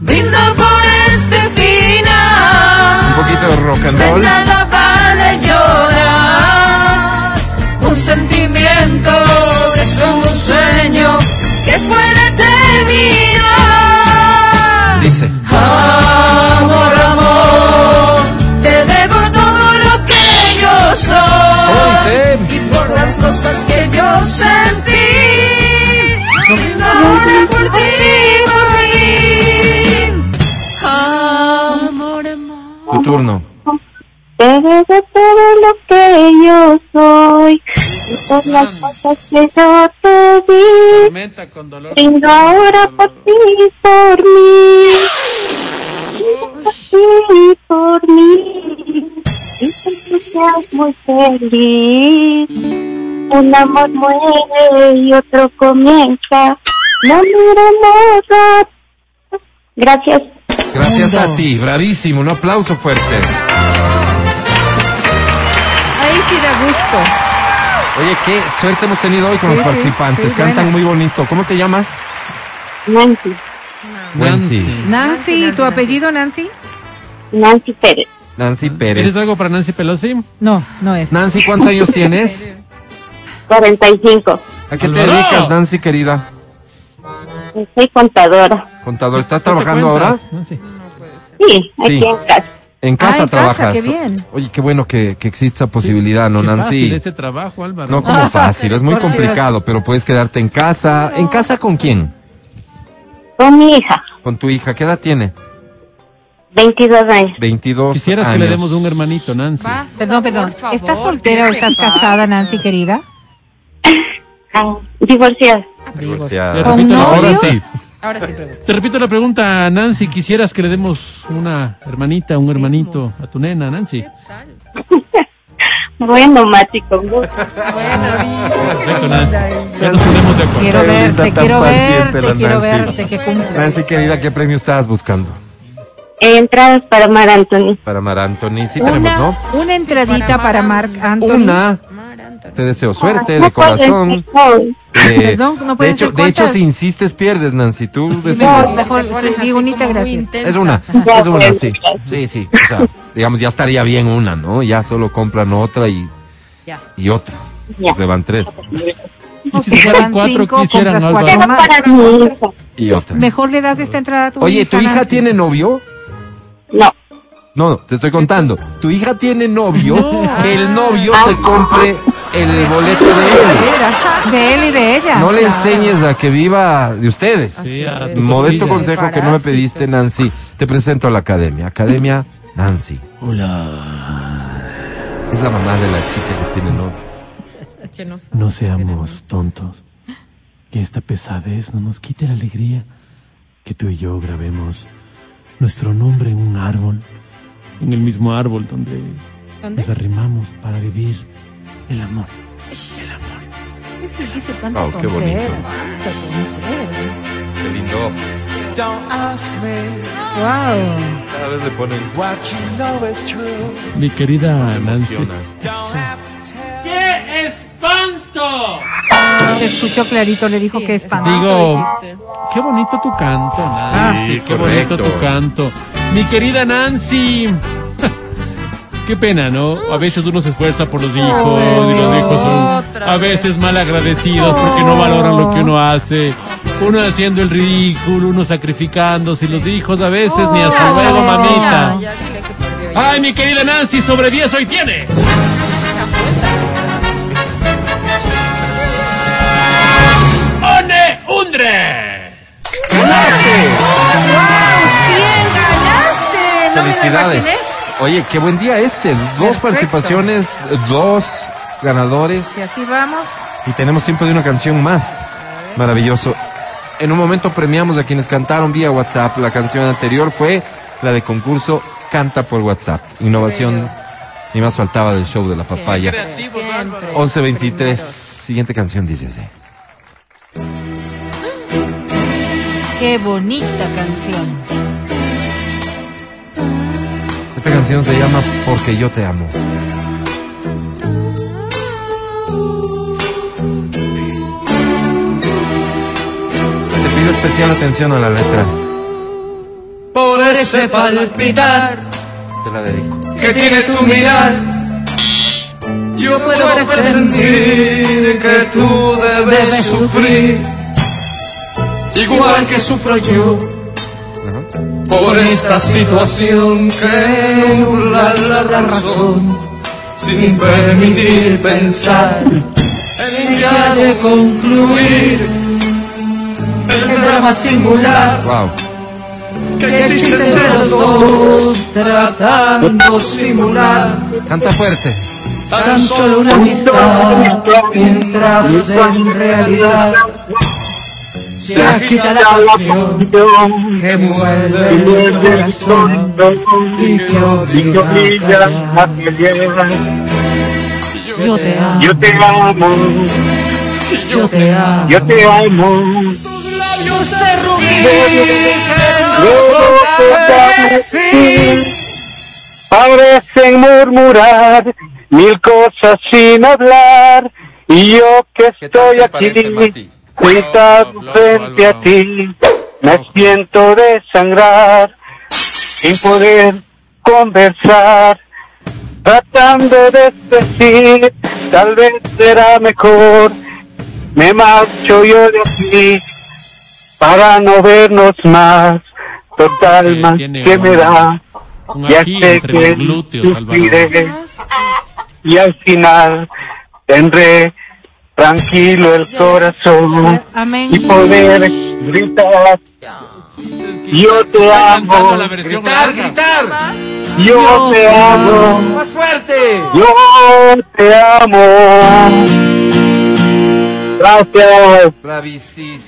Brindo por este final. Un poquito de rock and De roll. nada vale llorar. Un sentimiento es como un sueño que puede terminar. Dice. Amor, Y por las cosas que yo sentí. Brindo ahora por ti, por mí. Amor, amor. Tu turno. Te debo todo lo que yo soy. Y por las cosas que yo te di. Con dolor. Brindo ahora por ti, por mí. Por ti, por mí. Y que seas muy feliz. Un amor muere y otro comienza. No miremos atrás. Gracias. Gracias a ti. Bravísimo. Un aplauso fuerte. Ahí sí da gusto. Oye, qué suerte hemos tenido hoy con Sí, los sí, participantes. sí, Cantan buena. muy bonito. ¿Cómo te llamas? Nancy. Nancy. Nancy, ¿tu apellido Nancy? Nancy Pérez. Nancy Pérez. ¿Tienes algo para Nancy Pelosi? No, no es. Nancy, ¿cuántos años tienes? 45. ¿A qué te dedicas, Nancy, querida? Soy contadora. Contador, ¿estás ¿Qué te trabajando ahora? Nancy? Sí, aquí Sí. en casa. En casa Ah, en casa, trabajas. qué bien. Oye, qué bueno que, que exista posibilidad, ¿no, Qué Nancy? fácil este trabajo, Álvaro. No como fácil, es muy Dios. complicado, pero puedes quedarte en casa. ¿En casa con quién? Con mi hija, Con tu hija. ¿Qué edad tiene? 22 años. 22 Quisieras años. que le demos un hermanito, Nancy. Basta, Perdón, perdón. favor, ¿Estás soltera o ¿qué te estás casada, Nancy, querida? Divorciada. Divorciada. Te ¿Con repito, la, novio? ahora sí. Ahora sí pregunto. Te repito la pregunta, Nancy. ¿Quisieras que le demos una hermanita, un hermanito a tu nena, Nancy? Bueno, Mati, con gusto. Perfecto, Nancy. Ya nos ponemos de acuerdo. Quiero verte, quiero verte, quiero verte, que cumples. Nancy, querida, ¿qué premio estabas buscando? Entradas para Mar Anthony. Para Mar Anthony. Sí tenemos, Una, ¿no? una entradita para para Mar Anthony. Una. Te deseo suerte, No de corazón. Eh, Perdón, no de hecho, de hecho, si insistes, pierdes, Nancy. Tú decides. No, mejor sí, unita, gracias. Es una, Ya, es una, sí. Sí, sí. O sea, digamos, ya estaría bien una, ¿no? Ya solo compran otra y, Ya. y otra. Ya. Se van tres Y si van cuatro, cinco, quisieran compras cuatro Pero más. para mi hija. y otra. Mejor le das esta entrada a tu Oye, hija. ¿tu hija Nancy. tiene novio? No. No, no, te estoy contando. Tu hija tiene novio, que el novio se compre el boleto de él. De él y de ella. No le Claro. enseñes a que viva de ustedes. Sí, Modesto consejo que no me pediste, Nancy. Te presento a la academia. Academia Nancy. Hola. Es la mamá de la chica que tiene novio. Que no sabe. No seamos tontos. Que esta pesadez no nos quite la alegría. Que tú y yo grabemos nuestro nombre en un árbol. En el mismo árbol donde ¿Dónde? nos arrimamos para vivir el amor. Dice, dice tanta Oh, qué bonito. tanta tontera. Qué lindo. Wow. Cada vez le ponen. Mi querida Nancy. ¡Qué espanto! Te escuchó clarito, le dijo que espanto. Digo, qué bonito tu canto, Nancy. Sí, qué bonito correcto. tu canto. Mi querida Nancy. Qué pena, ¿no? A veces uno se esfuerza por los hijos y los hijos son a veces mal agradecidos porque no valoran lo que uno hace. Uno haciendo el ridículo, uno sacrificándose y los hijos a veces ni hasta Ya, luego, ya, mamita. Ya, perdió ya. Ay, mi querida Nancy, sobre 10 hoy tiene. ¡One Undre! ganaste! No me lo Felicidades. Oye, qué buen día este. Dos Perfecto. participaciones, dos ganadores. Y así vamos. Y tenemos tiempo de una canción más. Maravilloso. En un momento premiamos a quienes cantaron vía WhatsApp. La canción anterior fue la de concurso Canta por WhatsApp. Innovación. Ni más faltaba del show de la papaya. Siempre. 11.23. Siguiente canción dice así. Qué bonita canción. Esta canción se llama Porque yo te amo. Te pido especial atención a la letra. Por ese palpitar Te la dedico. que tiene tu mirar. Yo puedo presentir que tú debes sufrir, igual que sufro yo, por esta situación que nubla la razón, sin permitir pensar en ya de concluir el drama singular Wow. que existe entre los dos, tratando simular Canta fuerte. tan solo una amistad, mientras en realidad se agita la pasión que mueve el corazón y que obliga a callar. Yo te amo. Yo te amo, Yo te amo. yo te amo. Labios de rubí Parecen murmurar mil cosas sin hablar. Y yo que ¿Qué tal estoy te aquí? Sentado frente a ti, me siento desangrar, sin poder conversar, tratando de decir, tal vez será mejor, me marcho yo de aquí, para no vernos más, total Sí, más que me da, ya sé que glúteos, sufriré, y al final tendré tranquilo el corazón Amén. y poder gritar yo te amo la versión Gritar, gritar. yo te amo Más fuerte. yo te amo gracias Bravísimo.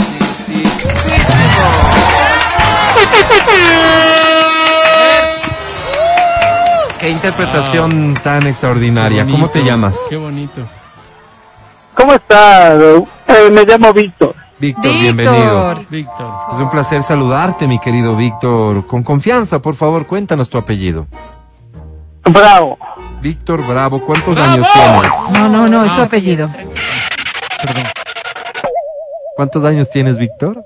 Qué interpretación tan extraordinaria. Qué ¿Cómo te llamas? Qué bonito. ¿Cómo está? Eh, me llamo Víctor. Víctor, bienvenido. Víctor. Es un placer saludarte, mi querido Víctor. Con confianza, por favor, cuéntanos tu apellido. Bravo. Víctor Bravo, ¿cuántos ¡Bravo! años tienes? No, no, no, es su Ah, apellido. Perdón. ¿Cuántos años tienes, Víctor?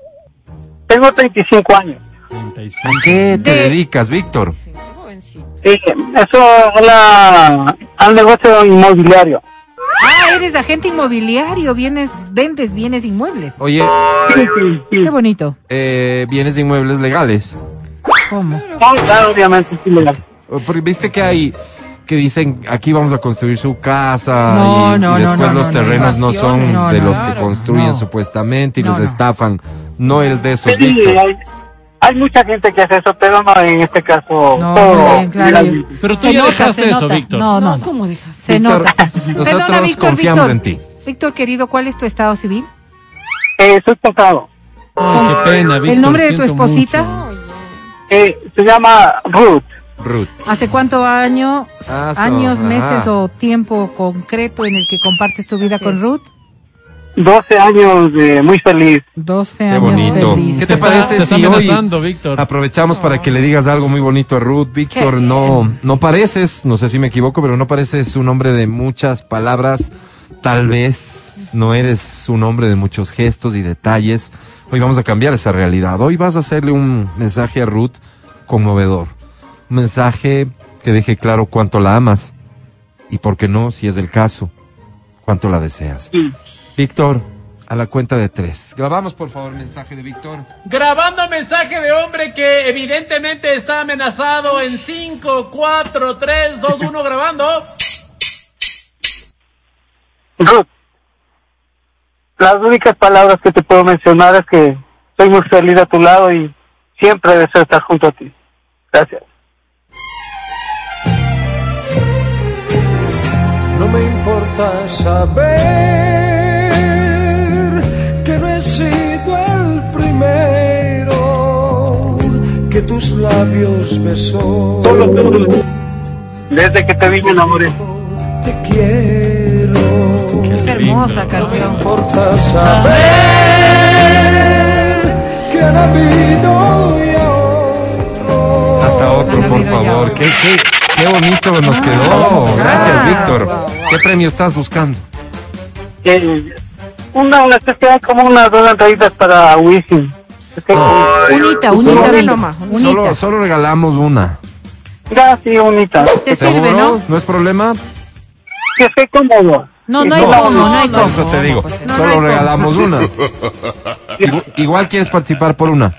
Tengo 35 años. 35. ¿A qué te De- dedicas, Víctor? Sí, jovencito. Sí, eso es la, al negocio inmobiliario. Ah, eres agente inmobiliario, vienes, vendes bienes inmuebles. Oye. Qué bonito. eh, bienes inmuebles legales. ¿Cómo? Claro, obviamente, sí, legal. Viste que hay que dicen aquí vamos a construir su casa No, y, no, y no, después no, los no, no, terrenos no, son no, de no, los que construyen No. supuestamente y No, los no. estafan. No eres de esos, Sí. Hay, mucha gente que hace eso, pero no en este caso. No, todo bien, claro. Pero tú Se ya nota, dejaste eso, nota. Víctor. No, no, ¿cómo dejas? se Víctor, nota. nosotros Perdona, Víctor, confiamos Víctor. en ti. Víctor, querido, ¿cuál es tu estado civil? Eh, soy casado. Ay, qué pena, Víctor. ¿El nombre de tu esposita? Eh, se llama Ruth. Ruth. ¿Hace cuánto años, Ah, so, años, ajá. meses o tiempo concreto en el que compartes tu vida Así con es. Ruth? 12 años de muy feliz. 12 Qué años bonito. feliz. ¿Qué te parece te si hoy Víctor. aprovechamos para que le digas algo muy bonito a Ruth? Víctor, no, no pareces, no sé si me equivoco, pero no pareces un hombre de muchas palabras. Tal vez no eres un hombre de muchos gestos y detalles. Hoy vamos a cambiar esa realidad. Hoy vas a hacerle un mensaje a Ruth conmovedor. Un mensaje que deje claro cuánto la amas. Y por qué no, si es el caso, cuánto la deseas. Sí. Víctor, a la cuenta de tres. Grabamos, por favor, mensaje de Víctor. Grabando mensaje de hombre que evidentemente está amenazado en 5, 4, 3, 2, 1, grabando. Ruth, las únicas palabras que te puedo mencionar es que soy muy feliz a tu lado y siempre deseo estar junto a ti. Gracias. No me importa saber labios besó. Desde que te vi me enamoré. Te quiero. Qué hermosa No me canción. importa saber que han habido y otro. Hasta otro, por ya favor. Qué, qué, qué bonito nos quedó. Gracias, Víctor. ¿Qué premio estás buscando? Eh, una, una especie como unas dos entraditas para Wisin. Unita, Solo- unita, Víctor. nomás. Solo, solo regalamos una. Ya, sí, unita. Te sirve. ¿no? ¿No es problema? Que esté cómodo. No, no hay No, cómo, no hay Eso cómo. te digo. Solo regalamos una. Igual, igual quieres participar por una.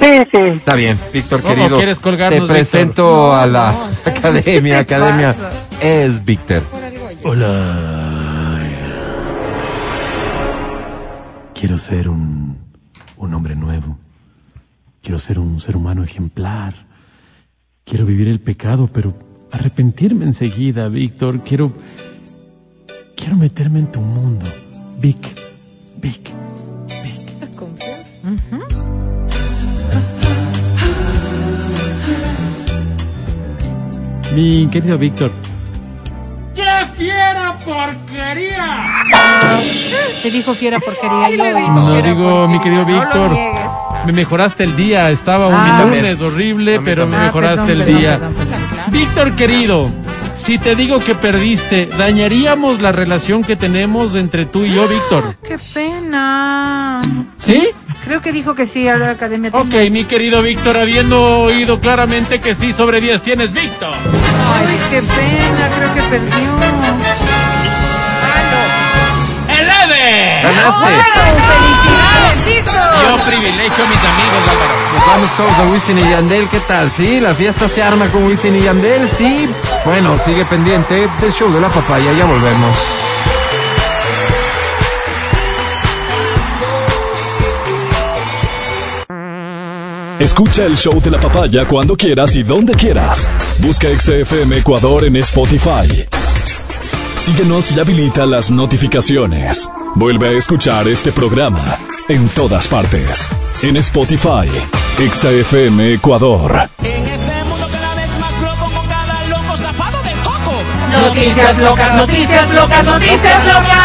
Sí, sí. Está bien, Víctor ¿Cómo querido. quieres colgarnos, te Víctor? presento a la ¿Qué academia. Academia pasa? es Víctor. Hola. Quiero ser un, un hombre nuevo. Quiero ser un ser humano ejemplar. Quiero vivir el pecado, pero arrepentirme enseguida, Víctor. Quiero. Quiero meterme en tu mundo. Vic, Vic, Vic. Confianza. Mi querido Víctor. ¡Qué fiera porquería! Te dijo fiera porquería. Sí, le dijo. No digo, mi querido no Víctor. Me mejoraste el día. Estaba un Ah. lunes horrible, pero me. Ah, mejoraste perdón, el perdón, día. perdón, perdón. Víctor querido, si te digo que perdiste, ¿dañaríamos la relación que tenemos entre tú y yo, Víctor? Qué pena. ¿Sí? Creo que dijo que sí a la academia. Ok, mi querido Víctor, habiendo oído claramente que sí sobre 10 tienes, Víctor. Ay, qué pena, creo que perdió. ¡Eleve! ¡Ganaste! ¡Felicidades, Víctor! Yo privilegio a mis amigos, Álvaro. Nos vamos todos a Wisin y Yandel. ¿Qué tal? ¿Sí? ¿La fiesta se arma con Wisin y Yandel? Sí. Bueno, sigue pendiente del show de la papaya. Ya volvemos. Escucha el show de la papaya cuando quieras y donde quieras. Busca XFM Ecuador en Spotify. Síguenos y habilita las notificaciones. Vuelve a escuchar este programa en todas partes. En Spotify, XFM Ecuador. En este mundo cada vez más loco con cada Noticias locas, noticias locas, noticias locas.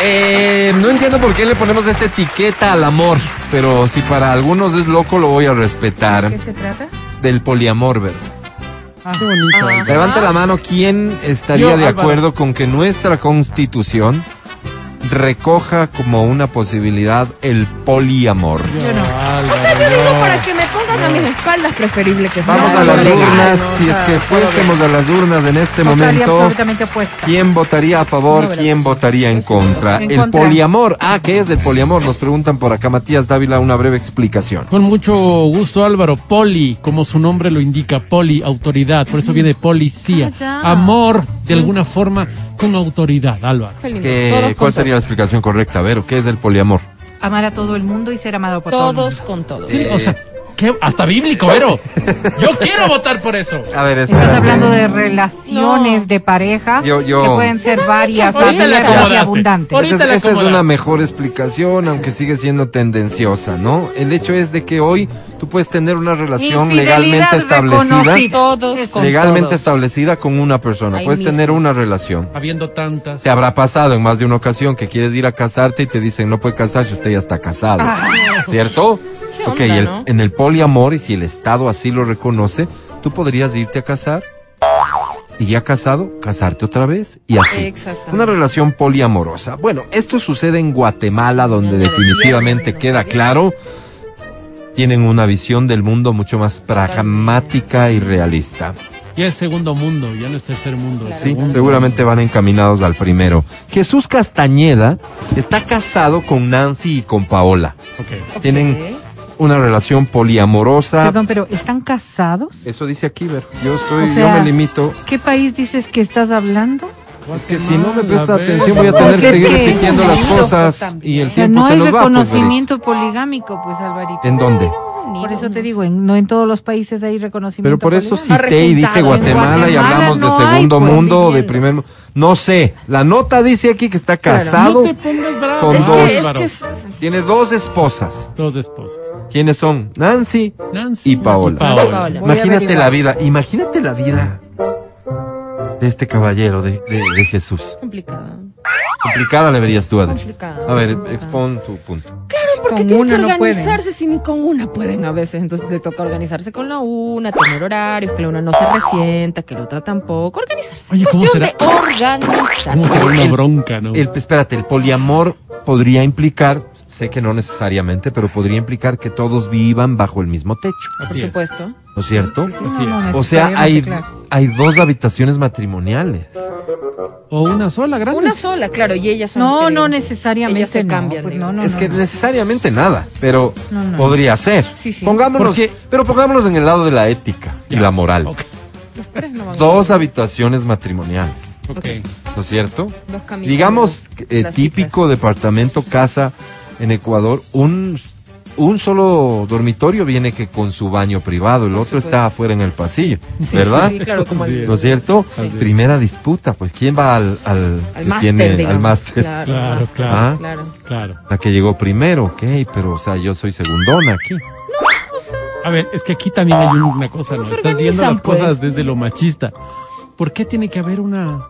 Eh, no entiendo por qué le ponemos esta etiqueta al amor, pero si para algunos es loco, lo voy a respetar. ¿Qué se trata? Del poliamor, ¿verdad? Qué bonito. Levante la mano quién estaría Yo, de Álvaro. acuerdo con que nuestra constitución recoja como una posibilidad el poliamor. Yo, O sea, yo digo no. para que a mis espaldas, preferible que sea. Vamos a las legal, urnas, si es que fuésemos a las urnas en este momento, absolutamente opuesta. ¿quién votaría a favor, quién votaría en contra? En El poliamor, ah, ¿qué es el poliamor? Nos preguntan por acá, Matías Dávila, una breve explicación. Con mucho gusto, Álvaro. Poli, como su nombre lo indica, poli, autoridad. Por eso viene policía. Ah. Amor, de alguna forma, con autoridad, Álvaro. Qué lindo. ¿Qué- Todos ¿Cuál sería la explicación correcta? A ver, ¿qué es el poliamor? Amar a todo el mundo y ser amado por todo el Todos mundo. con todos. Sí, O sea, ¿qué? hasta bíblico, Vero. Yo quiero votar por eso. A ver, Estás hablando de relaciones No. de pareja Yo- yo- que pueden ser varias, y abundantes. Esa, es- esa es acomodaste. una mejor explicación, aunque sigue siendo tendenciosa, ¿no? El hecho es de que hoy tú puedes tener una relación legalmente establecida. Todos legalmente todos. establecida con una persona. Ahí puedes mismo. tener una relación. Habiendo tantas. Te habrá pasado en más de una ocasión que quieres ir a casarte y te dicen no puede casarse, usted ya está casado. ¿Cierto? ¿Qué ok, onda, y el- no? en el poliamor, y si el Estado así lo reconoce, tú podrías irte a casar y ya casado, casarte otra vez y así. Una relación poliamorosa. Bueno, esto sucede en Guatemala, donde definitivamente queda claro, tienen una visión del mundo mucho más pragmática y realista. Ya es segundo mundo, ya no es tercer mundo. Sí, segundo seguramente van encaminados al primero. Jesús Castañeda está casado con Nancy y con Paola. mundo. Ok. Tienen una relación poliamorosa. Perdón, pero ¿están casados? Eso dice aquí, Ver. Yo estoy, O sea, yo me limito. ¿Qué país dices que estás hablando? Es que si no me presta atención voy a tener Porque que seguir repitiendo las cosas pues, y el O tiempo no se hay nos va. pues, reconocimiento poligámico, pues, Alvarito. ¿En dónde? Por eso te digo, en- no en todos los países hay reconocimiento Pero por eso cité y dije. Guatemala y hablamos de segundo hay, pues, mundo, de viviendo. primer mundo. No sé, la nota dice aquí que está casado, con Es dos. que, es Álvaro. que es- tiene dos esposas. Dos esposas. ¿Quiénes son? Nancy Nancy y Paola. Imagínate la vida, imagínate la vida de este caballero, de, de- de Jesús. complicado. Complicada le verías tú, Ade. Complicado. A ver, expon tu punto. Porque Con tienen que no organizarse si ni con una pueden a veces. Entonces le toca organizarse con la una, tener horarios, que la una no se resienta, que la otra tampoco. Organizarse. Oye, ¿cómo Cuestión será? de organizarse. ¿Cómo será una bronca, no? El, espérate, el poliamor podría implicar, sé que no necesariamente, pero podría implicar que todos vivan bajo el mismo techo, Por es. supuesto. ¿no es cierto? Así No, no es. O sea, hay, necesariamente, claro. hay dos habitaciones matrimoniales. O una sola, grande. Una sola, claro, y ellas son. No, no necesariamente. Ellas se no, cambian. pues no, no, es no, que no. necesariamente nada, pero No, no. podría ser. Sí, sí. Pongámonos, Porque- pero pongámonos en el lado de la ética y la moral. Dos habitaciones matrimoniales, ok. ¿no es cierto? Dos caminos, Digamos, eh, típico departamento, casa en Ecuador, un, un solo dormitorio viene que con su baño privado, el Por otro supuesto. está afuera en el pasillo, Sí, ¿verdad? Sí, claro, como el, ¿No es cierto? Sí. Primera disputa, pues ¿quién va al, al, al que máster, tiene- digamos. al máster? Claro, Claro. Ah. claro. Claro. La que llegó primero, ok, pero o sea, yo soy segundona aquí. A ver, es que aquí también hay una cosa, ¿no? No Estás viendo las cosas pues. desde lo machista. ¿Por qué tiene que haber una...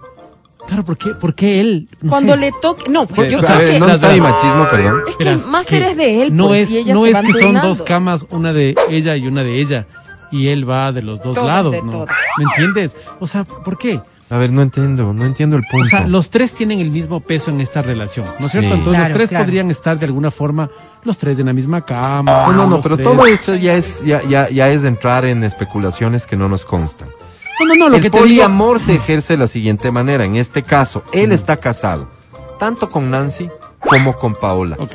Claro, ¿por qué, por qué él? No Cuando sé. le toque. No, pues Eh, yo creo ver, que. ¿Dónde está mi machismo, perdón? Es que Verás, el máster que es de él, no pues, es, y ellas no se es van que son dos camas, una de ella y una de ella, y él va de los dos lados, de ¿no? todas. ¿Me entiendes? O sea, ¿por qué? A ver, no entiendo, no entiendo el O punto. sea, los tres tienen el mismo peso en esta relación, ¿no es cierto? Entonces Claro, los tres claro. podrían estar de alguna forma, los tres en la misma cama. No, no, no, pero tres- todo esto ya es, ya, ya, ya es entrar en especulaciones que no nos constan. No, no, no, lo el que te digo... poliamor se ejerce de la siguiente manera. En este caso, él está casado, tanto con Nancy como con Paola. Ok.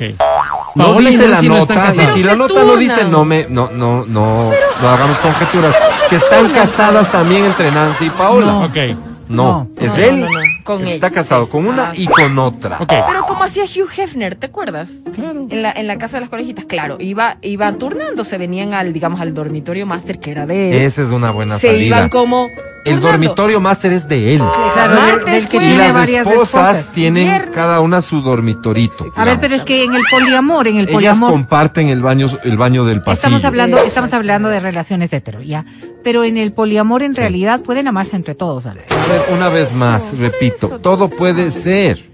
No Paola dice la Nancy no nota, y si la nota no dice, no me, no, no, no, no hagamos conjeturas, que están casadas también entre Nancy y Paola. Ok, No, es No, él. no, no, no, con está casado con una Ah, y con otra. Pero como hacía Hugh Hefner, ¿te acuerdas? Claro. En la, en la casa de las colegitas, claro, iba, iban turnándose, venían al, digamos, al dormitorio máster que era de él. Esa es una buena se salida. iban como El dormitorio máster es de él. Claro, Martes, del que Y las esposas esposas. tienen Viernes. cada una su dormitorito. A ver, pero es que en el poliamor, en el Ellas poliamor, comparten el baño, el baño del pasillo. estamos hablando, estamos hablando de relaciones hetero, ya. Pero en el poliamor, en realidad, pueden amarse entre todos. A ver, una vez más, repito, todo puede ser.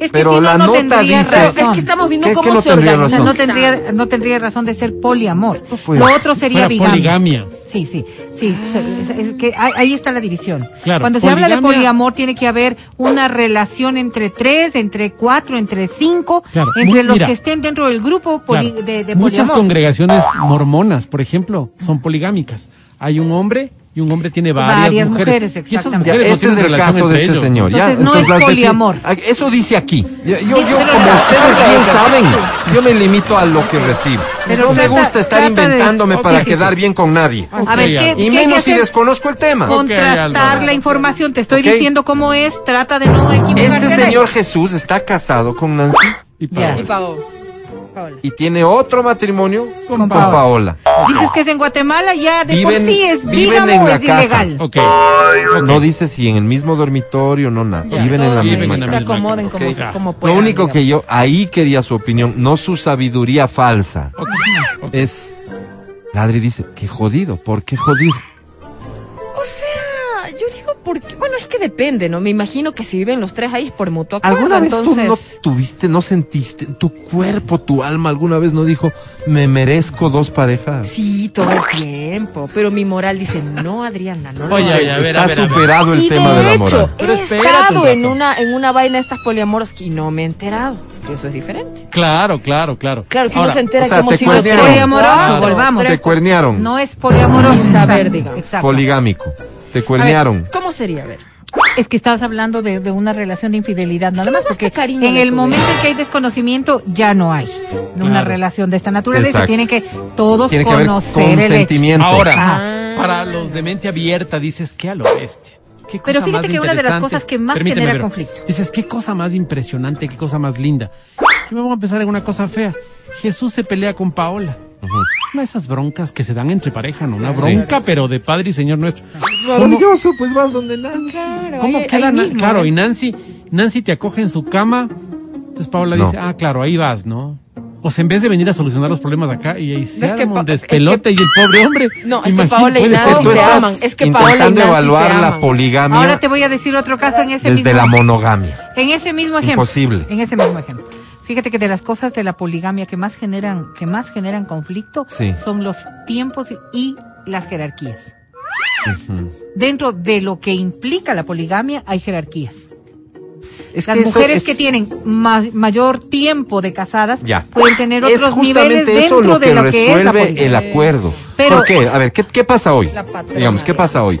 Es que Pero si no, la no nota tendría dice- razón. Es que estamos viendo ¿Qué- cómo no se tendría O sea, organiza. no razón? tendría, no tendría razón de ser poliamor. pues. Lo otro sería bigamia. poligamia. Sí, sí, sí. Es, es que ahí está la división. Claro, Cuando se habla de poliamor, tiene que haber una relación entre tres, entre cuatro, entre cinco, Claro, entre los mira. que estén dentro del grupo poli- Claro. de, de Muchas poliamor. congregaciones mormonas, por ejemplo, son poligámicas. Hay un hombre y un hombre tiene varias, Varias mujeres. mujeres, Y esas. Ya, no este es el caso de este ellos. señor. ¿ya? Entonces, no es las defi- poliamor. Eso dice aquí. Yo, yo, como ustedes bien saben, yo me limito a lo que recibo. Pero no me gusta estar de- inventándome para sí, quedar sí. bien con nadie. A ver, ¿qué, Y qué menos si desconozco el tema. Contrastar la información. Te estoy diciendo cómo es. Trata de no equivocarte. Este señor Jesús está casado con Nancy Ya. Y Pao. Paola. y tiene otro matrimonio con, Con Paola. Paola. Dices que es en Guatemala, ya de Viven- por sí es viven en o la es casa. ilegal. No dice si en el mismo dormitorio, no nada. Ya, Viven en la misma en la Se misma acomoden casa. como, como Lo puedan. único que yo ahí quería su opinión, no su sabiduría falsa. Es Ladri dice, qué jodido, ¿por qué jodido? Porque. Bueno, es que depende, ¿no? Me imagino que si viven los tres ahí es por mutuo acuerdo. ¿Alguna vez entonces... tú no tuviste, no sentiste, tu cuerpo, tu alma, alguna vez no dijo, me merezco dos parejas? Sí, todo el tiempo. Pero mi moral dice, no, Adriana, no. lo Oye, hagas". oye, a ver, Está a ver, a ver. superado el y tema de de la hecho, moral. Pero he estado en una, en una vaina de estas poliamoros y no me he enterado. Eso es diferente. Claro, claro, claro. Claro que Ahora, uno se entera o sea, que hemos sido Poliamoroso, cuatro, volvamos. Te cuernearon, No es poliamoroso. Sin saber, digamos. exacto. poligámico, te A ver, cuernearon. ¿Cómo sería? A ver. Es que estás hablando de, de una relación de infidelidad, nada más, más porque en el momento en que hay desconocimiento ya no hay una relación de esta naturaleza. Exacto. Tienen que todos Tiene que haber conocer el. Ahora, Ah. para los de mente abierta dices que a lo bestia. ¿Qué Pero fíjate más que una de las cosas que más Permíteme genera ver. conflicto. Dices, qué cosa más impresionante, qué cosa más linda. Yo me voy a empezar en una cosa fea. Jesús se pelea con Paola. Una de esas broncas que se dan entre pareja, ¿no? Una bronca, pero de Padre y Señor nuestro. Maravilloso, pues vas donde Nancy. Claro, ¿Cómo ahí- queda? ahí mismo, claro, ¿eh? y Nancy, Nancy te acoge en su cama. Entonces Paola No. dice, ah, claro, ahí vas, ¿no? O sea, en vez de venir a solucionar los problemas acá y ahí se Es que un despelote es que- y el pobre hombre. No, es que Paola y Nancy se aman. Es que Paola y intentando Nancy evaluar se la poligamia Ahora te voy a decir otro caso en ese desde mismo la monogamia. En ese mismo ejemplo. Imposible. En ese mismo ejemplo. Fíjate que de las cosas de la poligamia que más generan, que más generan conflicto Sí. son los tiempos y las jerarquías. Dentro de lo que implica la poligamia hay jerarquías. Es Las que mujeres es- que tienen más, mayor tiempo de casadas Ya. pueden tener es otros justamente niveles eso dentro lo que de lo que es la resuelve el acuerdo. Pero- ¿Por qué? A ver, ¿qué, qué pasa hoy? Digamos, ¿qué pasa hoy?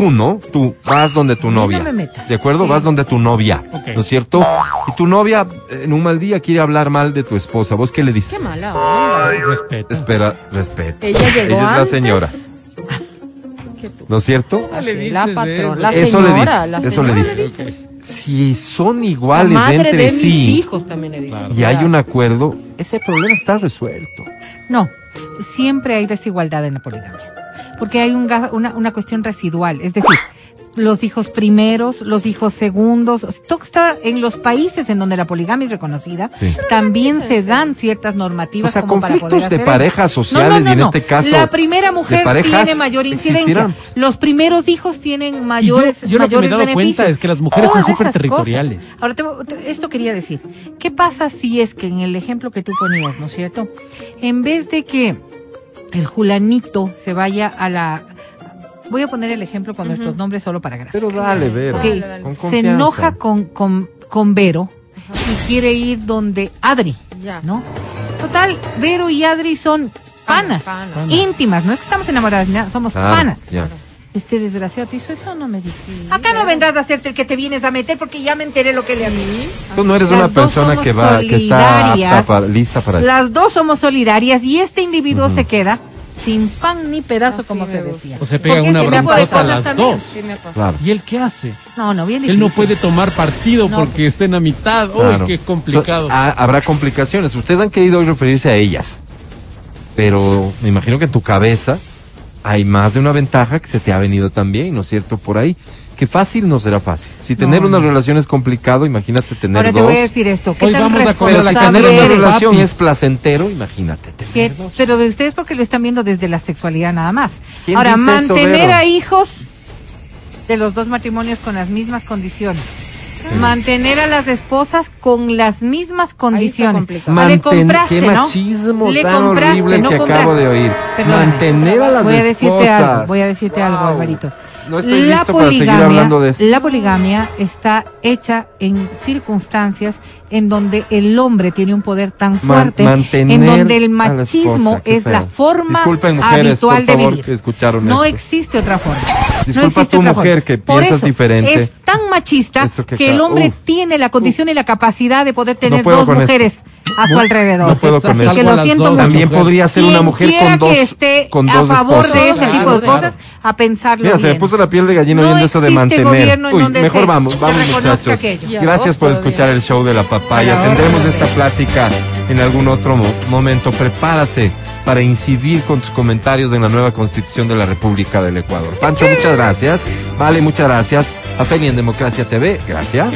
Tú, ¿no? Tú vas donde tu no novia. me metas. ¿De acuerdo? Vas donde tu novia. ¿No es cierto? Y tu novia en un mal día quiere hablar mal de tu esposa. ¿Vos qué le dices? Qué mala onda. Respeto. Espera, respeto. Ella llegó Ella es la señora. ¿No es cierto? Le dices la eso? patrona, la Eso le dices, la eso le señora dices. Si son La iguales madre entre de mis sí hijos también le dice. y hay un acuerdo, ese problema está resuelto. No, siempre hay desigualdad en la poligamia, porque hay un una, una cuestión residual, es decir, los hijos primeros, los hijos segundos, todo está en los países en donde la poligamia es reconocida, Sí. también se dan ciertas normativas O sea, como para poder conflictos de parejas sociales y en este caso la primera mujer tiene mayor incidencia, existirán. los primeros hijos tienen Y yo, mayores yo lo que me he mayores dado beneficios. cuenta es que las mujeres son súper territoriales. cosas. Ahora, te- te- esto quería decir. ¿Qué pasa si es que en el ejemplo que tú ponías, ¿no es cierto? En vez de que el julanito se vaya a la... Voy a poner el ejemplo con nuestros nombres solo para gráfica. Pero dale, ver. Ok, Dale, dale. Con se enoja con, con, con Vero y quiere ir donde Adri, Ya. ¿no? Total, Vero y Adri son panas, panas. Panas. íntimas, no es que estamos enamoradas, ni nada, somos Claro, panas. ya. Este desgraciado te hizo eso, no me dices. Acá no vendrás a hacerte el que te vienes a meter porque ya me enteré lo que le haces. Tú no eres Las una persona que va, que está apta para, lista para esto. Las dos somos solidarias y este individuo se queda sin pan ni pedazo, Así como se decía. O se Porque una broncota cosas las también. dos. Sí. Claro. ¿Y él qué hace? No, no, bien Él difícil. no puede tomar partido No. porque está en la mitad. Uy, Claro. qué complicado. So- ah, habrá complicaciones. Ustedes han querido hoy referirse a ellas. Pero me imagino que en tu cabeza hay más de una ventaja que se te ha venido también, ¿no es cierto? Por ahí. Que fácil no será fácil. Si tener una relación es complicado, imagínate tener Ahora te dos. voy a decir esto. ¿Qué Hoy tan vamos a comer Pero si tener una eres? relación papi. es placentero, imagínate. tener dos. pero de ustedes porque lo están viendo desde la sexualidad nada más. ¿Quién Ahora, eso, mantener a hijos de los dos matrimonios con las mismas condiciones. Mantener a las esposas con las mismas condiciones. Ah, le Manten- compraste, qué ¿no? machismo le tan compraste, horrible no que compraste. acabo de oír. Perdóname. Mantener a las voy a decirte esposas. algo, voy a decirte algo, Wow. Alvarito. No estoy listo para seguir hablando de esto. La poligamia está hecha en circunstancias en donde el hombre tiene un poder tan Man- fuerte, mantener en donde el a la machismo esposa, es la forma Disculpen, mujeres, habitual por de favor, vivir. que escucharon no esto. existe otra forma. No Disculpa existe tú, otra mujer, que Por piensas eso, diferente. Es tan machista que, que el hombre Uf. tiene la condición y la capacidad de poder tener dos esto. mujeres a su No- alrededor. no puedo con Así esto. que lo siento dos. mucho. También podría ser una mujer con dos, que esté con a favor esposos. de este Claro, tipo de claro. cosas a pensarlo Mira, se me puso la piel de gallina No oyendo eso de mantener. Uy, mejor se- vamos, vamos muchachos. aquello. Gracias por escuchar el show de la papaya. Tendremos esta plática en algún otro mo- momento. Prepárate para incidir con tus comentarios en la nueva constitución de la República del Ecuador. Pancho, muchas gracias. Vale, muchas gracias. A Feli en Democracia TV, gracias.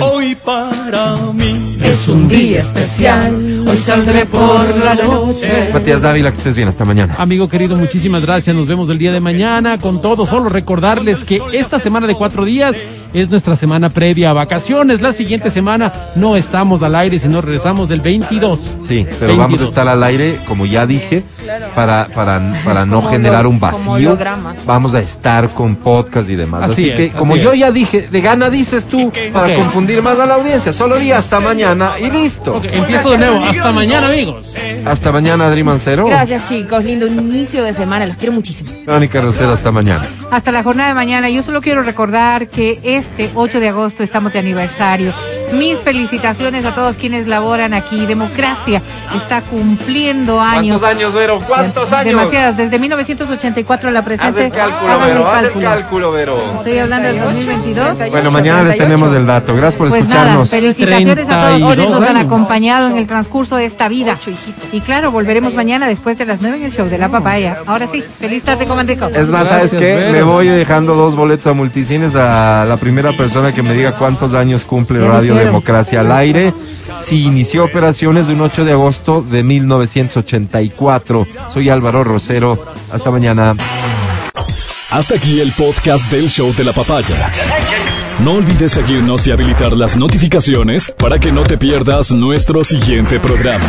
Hoy para mí Es un día especial. Hoy saldré por la noche. Matías Dávila, que estés bien. Hasta mañana. Amigo querido, muchísimas gracias. Nos vemos el día de mañana con todo. Solo recordarles que esta semana de cuatro días es nuestra semana previa a vacaciones. La siguiente semana no estamos al aire, sino regresamos del 22. Sí, pero vamos a 22. estar al aire, como ya dije, para, para, para no Como generar un vacío. Vamos a estar con podcast y demás. Así, Así es, que, así como es. yo ya dije, de gana dices tú, para confundir más a la audiencia. Solo di hasta mañana y listo. Empiezo de nuevo. Hasta mañana, amigos. Hasta mañana, Adri Mancero. Gracias, chicos. Lindo inicio de semana. Los quiero muchísimo. Mónica Rosero, hasta mañana. Hasta la jornada de mañana. Yo solo quiero recordar que este 8 de agosto estamos de aniversario. Mis felicitaciones a todos quienes laboran aquí. Democracia está cumpliendo años. años, Vero? Demasiadas. Desde 1984 la Haz presente. el cálculo, Hagan el Vero. Haz el cálculo. cálculo, Vero. Estoy hablando del 2022. Bueno, mañana les tenemos el dato. Gracias por Pues nada, escucharnos. felicitaciones a todos quienes nos han 32 acompañado en el transcurso de esta vida. Y claro, volveremos mañana después de las 9 en el show de la papaya. Ahora sí, feliz tarde, Comandico. Es más, ¿sabes qué? Me voy dejando dos boletos a multicines a la primera persona que me diga cuántos años cumple Radio. Democracia al aire. Si inició operaciones de un 8 de agosto de 1984. Soy Álvaro Rosero. Hasta mañana. Hasta aquí el podcast del show de la papaya. No olvides seguirnos y habilitar las notificaciones para que no te pierdas nuestro siguiente programa.